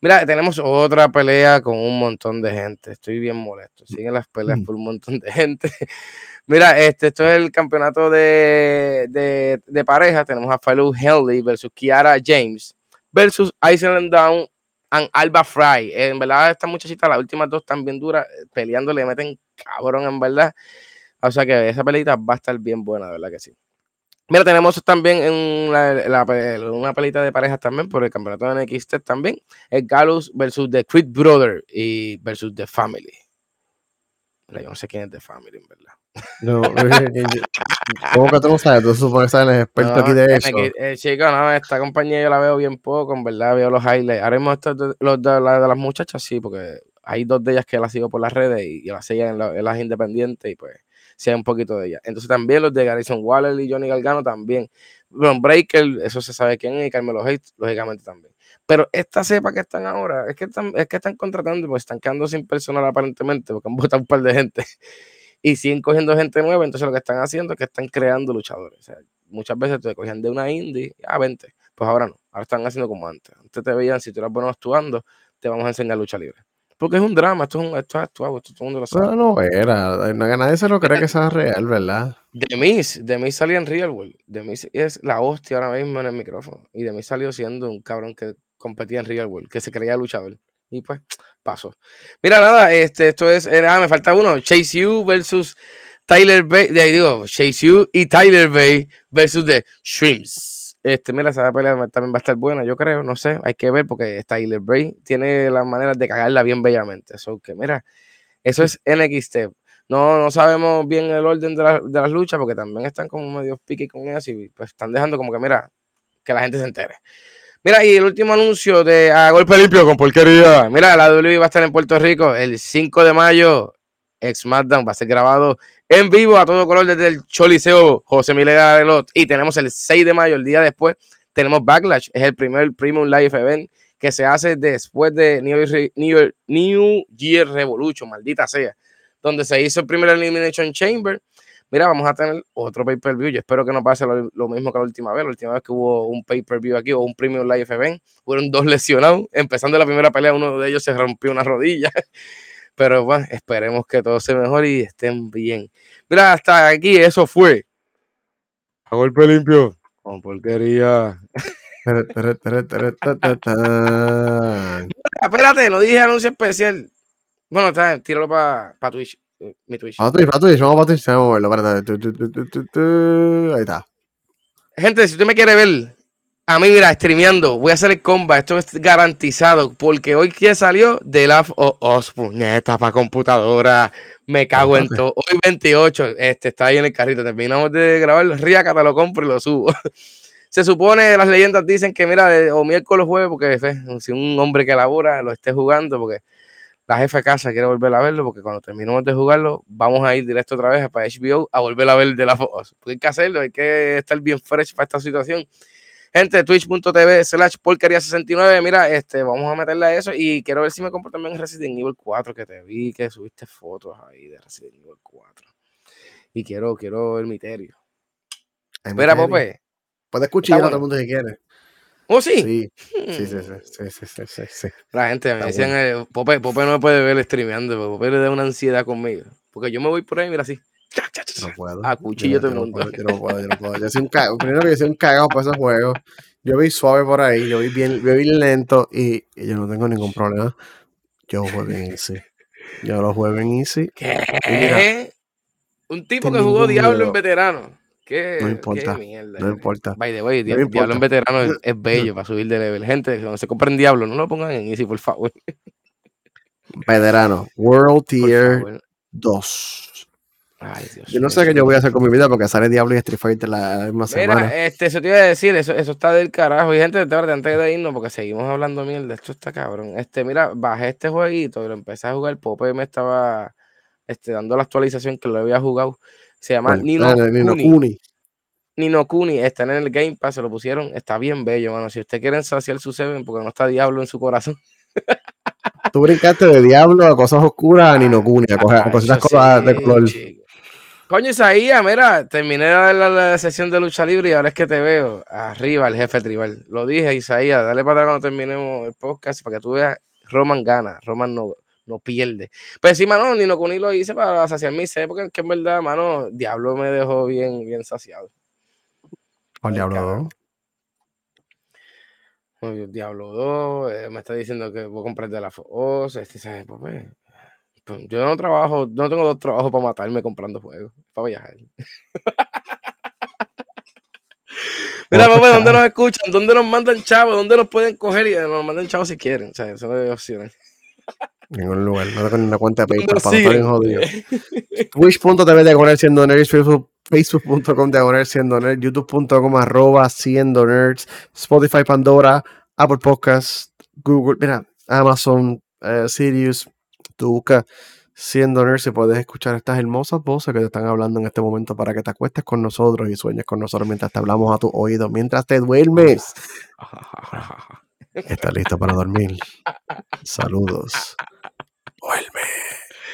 Mira, tenemos otra pelea con un montón de gente. Estoy bien molesto. Siguen las peleas mm. por un montón de gente. Mira, este, esto es el campeonato de, de, de pareja. Tenemos a Philou Henley versus Kiara James versus Iceland Down and Alba Fry. En verdad, esta muchachita, las últimas dos están bien duras. Peleando le meten cabrón, en verdad. O sea que esa peleita va a estar bien buena, de verdad que sí. Mira, tenemos también en la, una pelita de parejas también por el campeonato de NXT también. El Galus versus The Creed Brother y versus The Family. Yo no sé quién es The Family, en verdad. No, ¿cómo que tú no sabes? Tú supones que eres experto aquí de eso. Eh, chico, no, esta compañía yo la veo bien poco, en verdad, veo los highlights. Haremos esto de, los de, las muchachas, sí, porque hay dos de ellas que las sigo por las redes y, las siguen en, las independientes y pues sea un poquito de ella. Entonces también los de Garrison Waller y Johnny Galgano también. Bueno, Breaker, eso se sabe quién es, y Carmelo Hayes, lógicamente también. Pero esta cepa que están ahora, es que están, es que están contratando, pues están quedando sin personal aparentemente, porque han votado un par de gente y siguen cogiendo gente nueva, entonces lo que están haciendo es que están creando luchadores. O sea, muchas veces te cogían de una indie, a 20, pues ahora no, ahora están haciendo como antes. Antes te veían, si tú eras bueno actuando, te vamos a enseñar lucha libre. Porque es un drama, esto es, un, esto es actuado, esto todo el mundo lo sabe. No, no era, nadie se lo cree que sea real, ¿verdad? De Miss, de Miss salía en Real World. De Miss es la hostia ahora mismo en el micrófono. Y de Miss salió siendo un cabrón que competía en Real World, que se creía luchador. Y pues, pasó. Mira, nada, este, esto es, ah, me falta uno, Chase U versus Tyler Bay, de ahí digo, Chase U y Tyler Bay versus The Shrimps. Este, mira, esa pelea también va a estar buena, yo creo, no sé, hay que ver porque Tyler Bray tiene las maneras de cagarla bien bellamente. Eso que, mira, eso es NXT. No, no sabemos bien el orden de, las luchas porque también están como medio pique con ellas y pues están dejando como que, mira, que la gente se entere. Mira, y el último anuncio de a golpe limpio con porquería. Mira, la WWE va a estar en Puerto Rico el 5 de mayo. Ex SmackDown va a ser grabado en vivo a todo color desde el Choliseo José Miguel Lot. Y tenemos el 6 de mayo, el día después, tenemos Backlash. Es el primer Premium Live Event que se hace después de New Year, New New Year Revolution, maldita sea, donde se hizo el primer Elimination Chamber. Mira, vamos a tener otro pay-per-view. Yo espero que no pase lo, mismo que la última vez. La última vez que hubo un pay-per-view aquí o un Premium Live Event, fueron dos lesionados. Empezando la primera pelea, uno de ellos se rompió una rodilla. Pero bueno, esperemos que todo se mejore y estén bien. Mira, hasta aquí eso fue. A golpe limpio. Con porquería. Espérate, no dije anuncio especial. Bueno, está, tíralo para pa Twitch. Eh, mi Twitch. Para Twitch, para Twitch, vamos para Twitch, vamos a verlo. Ahí está. Gente, si usted me quiere ver, a mí, mira, streameando, voy a hacer el comba, esto es garantizado, porque hoy que salió de la oh, oh, puñeta para computadora, me cago en todo. Hoy 28, este está ahí en el carrito, terminamos de grabar, Riaca te lo compro y lo subo. Se supone, las leyendas dicen que, mira, o miércoles jueves, porque si un hombre que labora lo esté jugando, porque la jefa de casa quiere volver a verlo, porque cuando terminemos de jugarlo, vamos a ir directo otra vez para HBO a volver a ver de la Porque hay que hacerlo, hay que estar bien fresh para esta situación. Gente, twitch.tv slash porquería 69. Mira, este, vamos a meterle a eso. Y quiero ver si me compro también Resident Evil 4, que te vi que subiste fotos ahí de Resident Evil 4. Y quiero, quiero el misterio. Espera, Pope. Puedes escuchar a todo el mundo si quiere. ¿Oh, sí? Sí, sí, sí, sí, sí, sí, sí, La gente me decían, Pope, Pope no me puede ver streameando, Pope le da una ansiedad conmigo. Porque yo me voy por ahí, mira así. No puedo. A cuchillo todo el mundo. Yo no puedo, yo no puedo. Yo soy un cagado. Primero que yo soy un cagado para esos juegos. Yo vi suave por ahí, yo vi bien, yo vi lento y, yo no tengo ningún problema. Yo juego en easy. Yo lo juego en easy. ¿Qué? un tipo que jugó Diablo en veterano. ¿Qué, no importa. No importa. By the way, Diablo en veterano es, bello para subir de level. Gente, cuando se compren Diablo, no lo pongan en easy, por favor. Veterano. World Tier 2. yo no sé qué yo voy a hacer con mi vida porque sale Diablo y Street Fighter la misma semana. Este, eso te iba a decir, eso, eso está del carajo. Y gente, de antes de irnos, porque seguimos hablando mierda, esto está cabrón. Este, mira, bajé este jueguito y lo empecé a jugar. Pope me estaba este, dando la actualización que lo había jugado. Se llama Nino, ah, Nino Kuni. Nino Kuni, está en el Game Pass, se lo pusieron. Está bien bello, mano. Si usted quiere saciar su Seven, porque no está Diablo en su corazón. Tú brincaste de Diablo a cosas oscuras a Nino Kuni, a, cosas de color. Coño, Isaías, mira, terminé de la, la, sesión de lucha libre y ahora es que te veo arriba, el jefe tribal. Lo dije, Isaías, dale para atrás cuando terminemos el podcast para que tú veas, Roman gana, Roman no, no pierde. Pues sí, mano, Nino Kuni lo hice para saciar mi sed, porque en verdad, mano, Diablo me dejó bien, bien saciado. ¿Cuál Diablo 2? Diablo 2, eh, me está diciendo que voy a comprar de la Foz, este, ¿sabes? Pues, pues, yo no trabajo, no tengo dos trabajos para matarme comprando juegos, para viajar. Mira, papá, ¿dónde nos escuchan? ¿Dónde nos mandan chavos? ¿Dónde nos pueden coger? Y nos mandan chavos si quieren. O sea, eso es opciones. Ningún lugar, no tengo ni una cuenta de PayPal para estar bien jodido. Twitch.tv diagonal siendo nerds, Facebook, Facebook.com diagonal siendo nerds, YouTube.com arroba siendo nerds, Spotify, Pandora, Apple Podcasts, Google, mira, Amazon, eh, Sirius, tú buscas siendo nerds y puedes escuchar estas hermosas voces que te están hablando en este momento para que te acuestes con nosotros y sueñes con nosotros mientras te hablamos a tu oído, mientras te duermes. ¿Estás listo para dormir? Saludos. Duerme.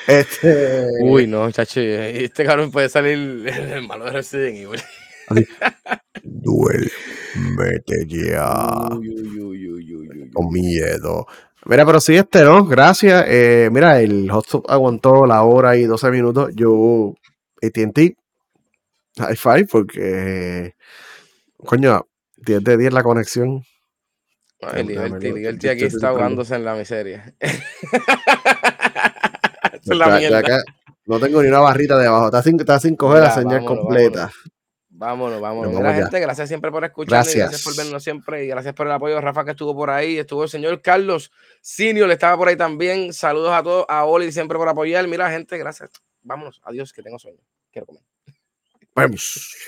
Este... Uy, no, chacho. Este cabrón puede salir el malo de Resident Evil. Duérmete ya. Uy, uy, uy, Con miedo. Mira, pero sí, este, ¿no? Gracias. Eh, mira, el hotspot aguantó la hora y 12 minutos. Yo, ATT, high five, porque, coño, 10 de 10 la conexión. El Liberty, aquí está ahogándose en la miseria. es la mierda. no tengo ni una barrita de abajo. Está sin, está sin coger la señal completa. Vámonos, vámonos. Mira, gente, gracias siempre por escuchar. Gracias. gracias por vernos siempre. Y gracias por el apoyo de Rafa que estuvo por ahí. Estuvo el señor Carlos Sinio, le estaba por ahí también. Saludos a todos. A Oli siempre por apoyar. Mira, gente, gracias. Vámonos. Adiós, que tengo sueño. Quiero comer. Vamos.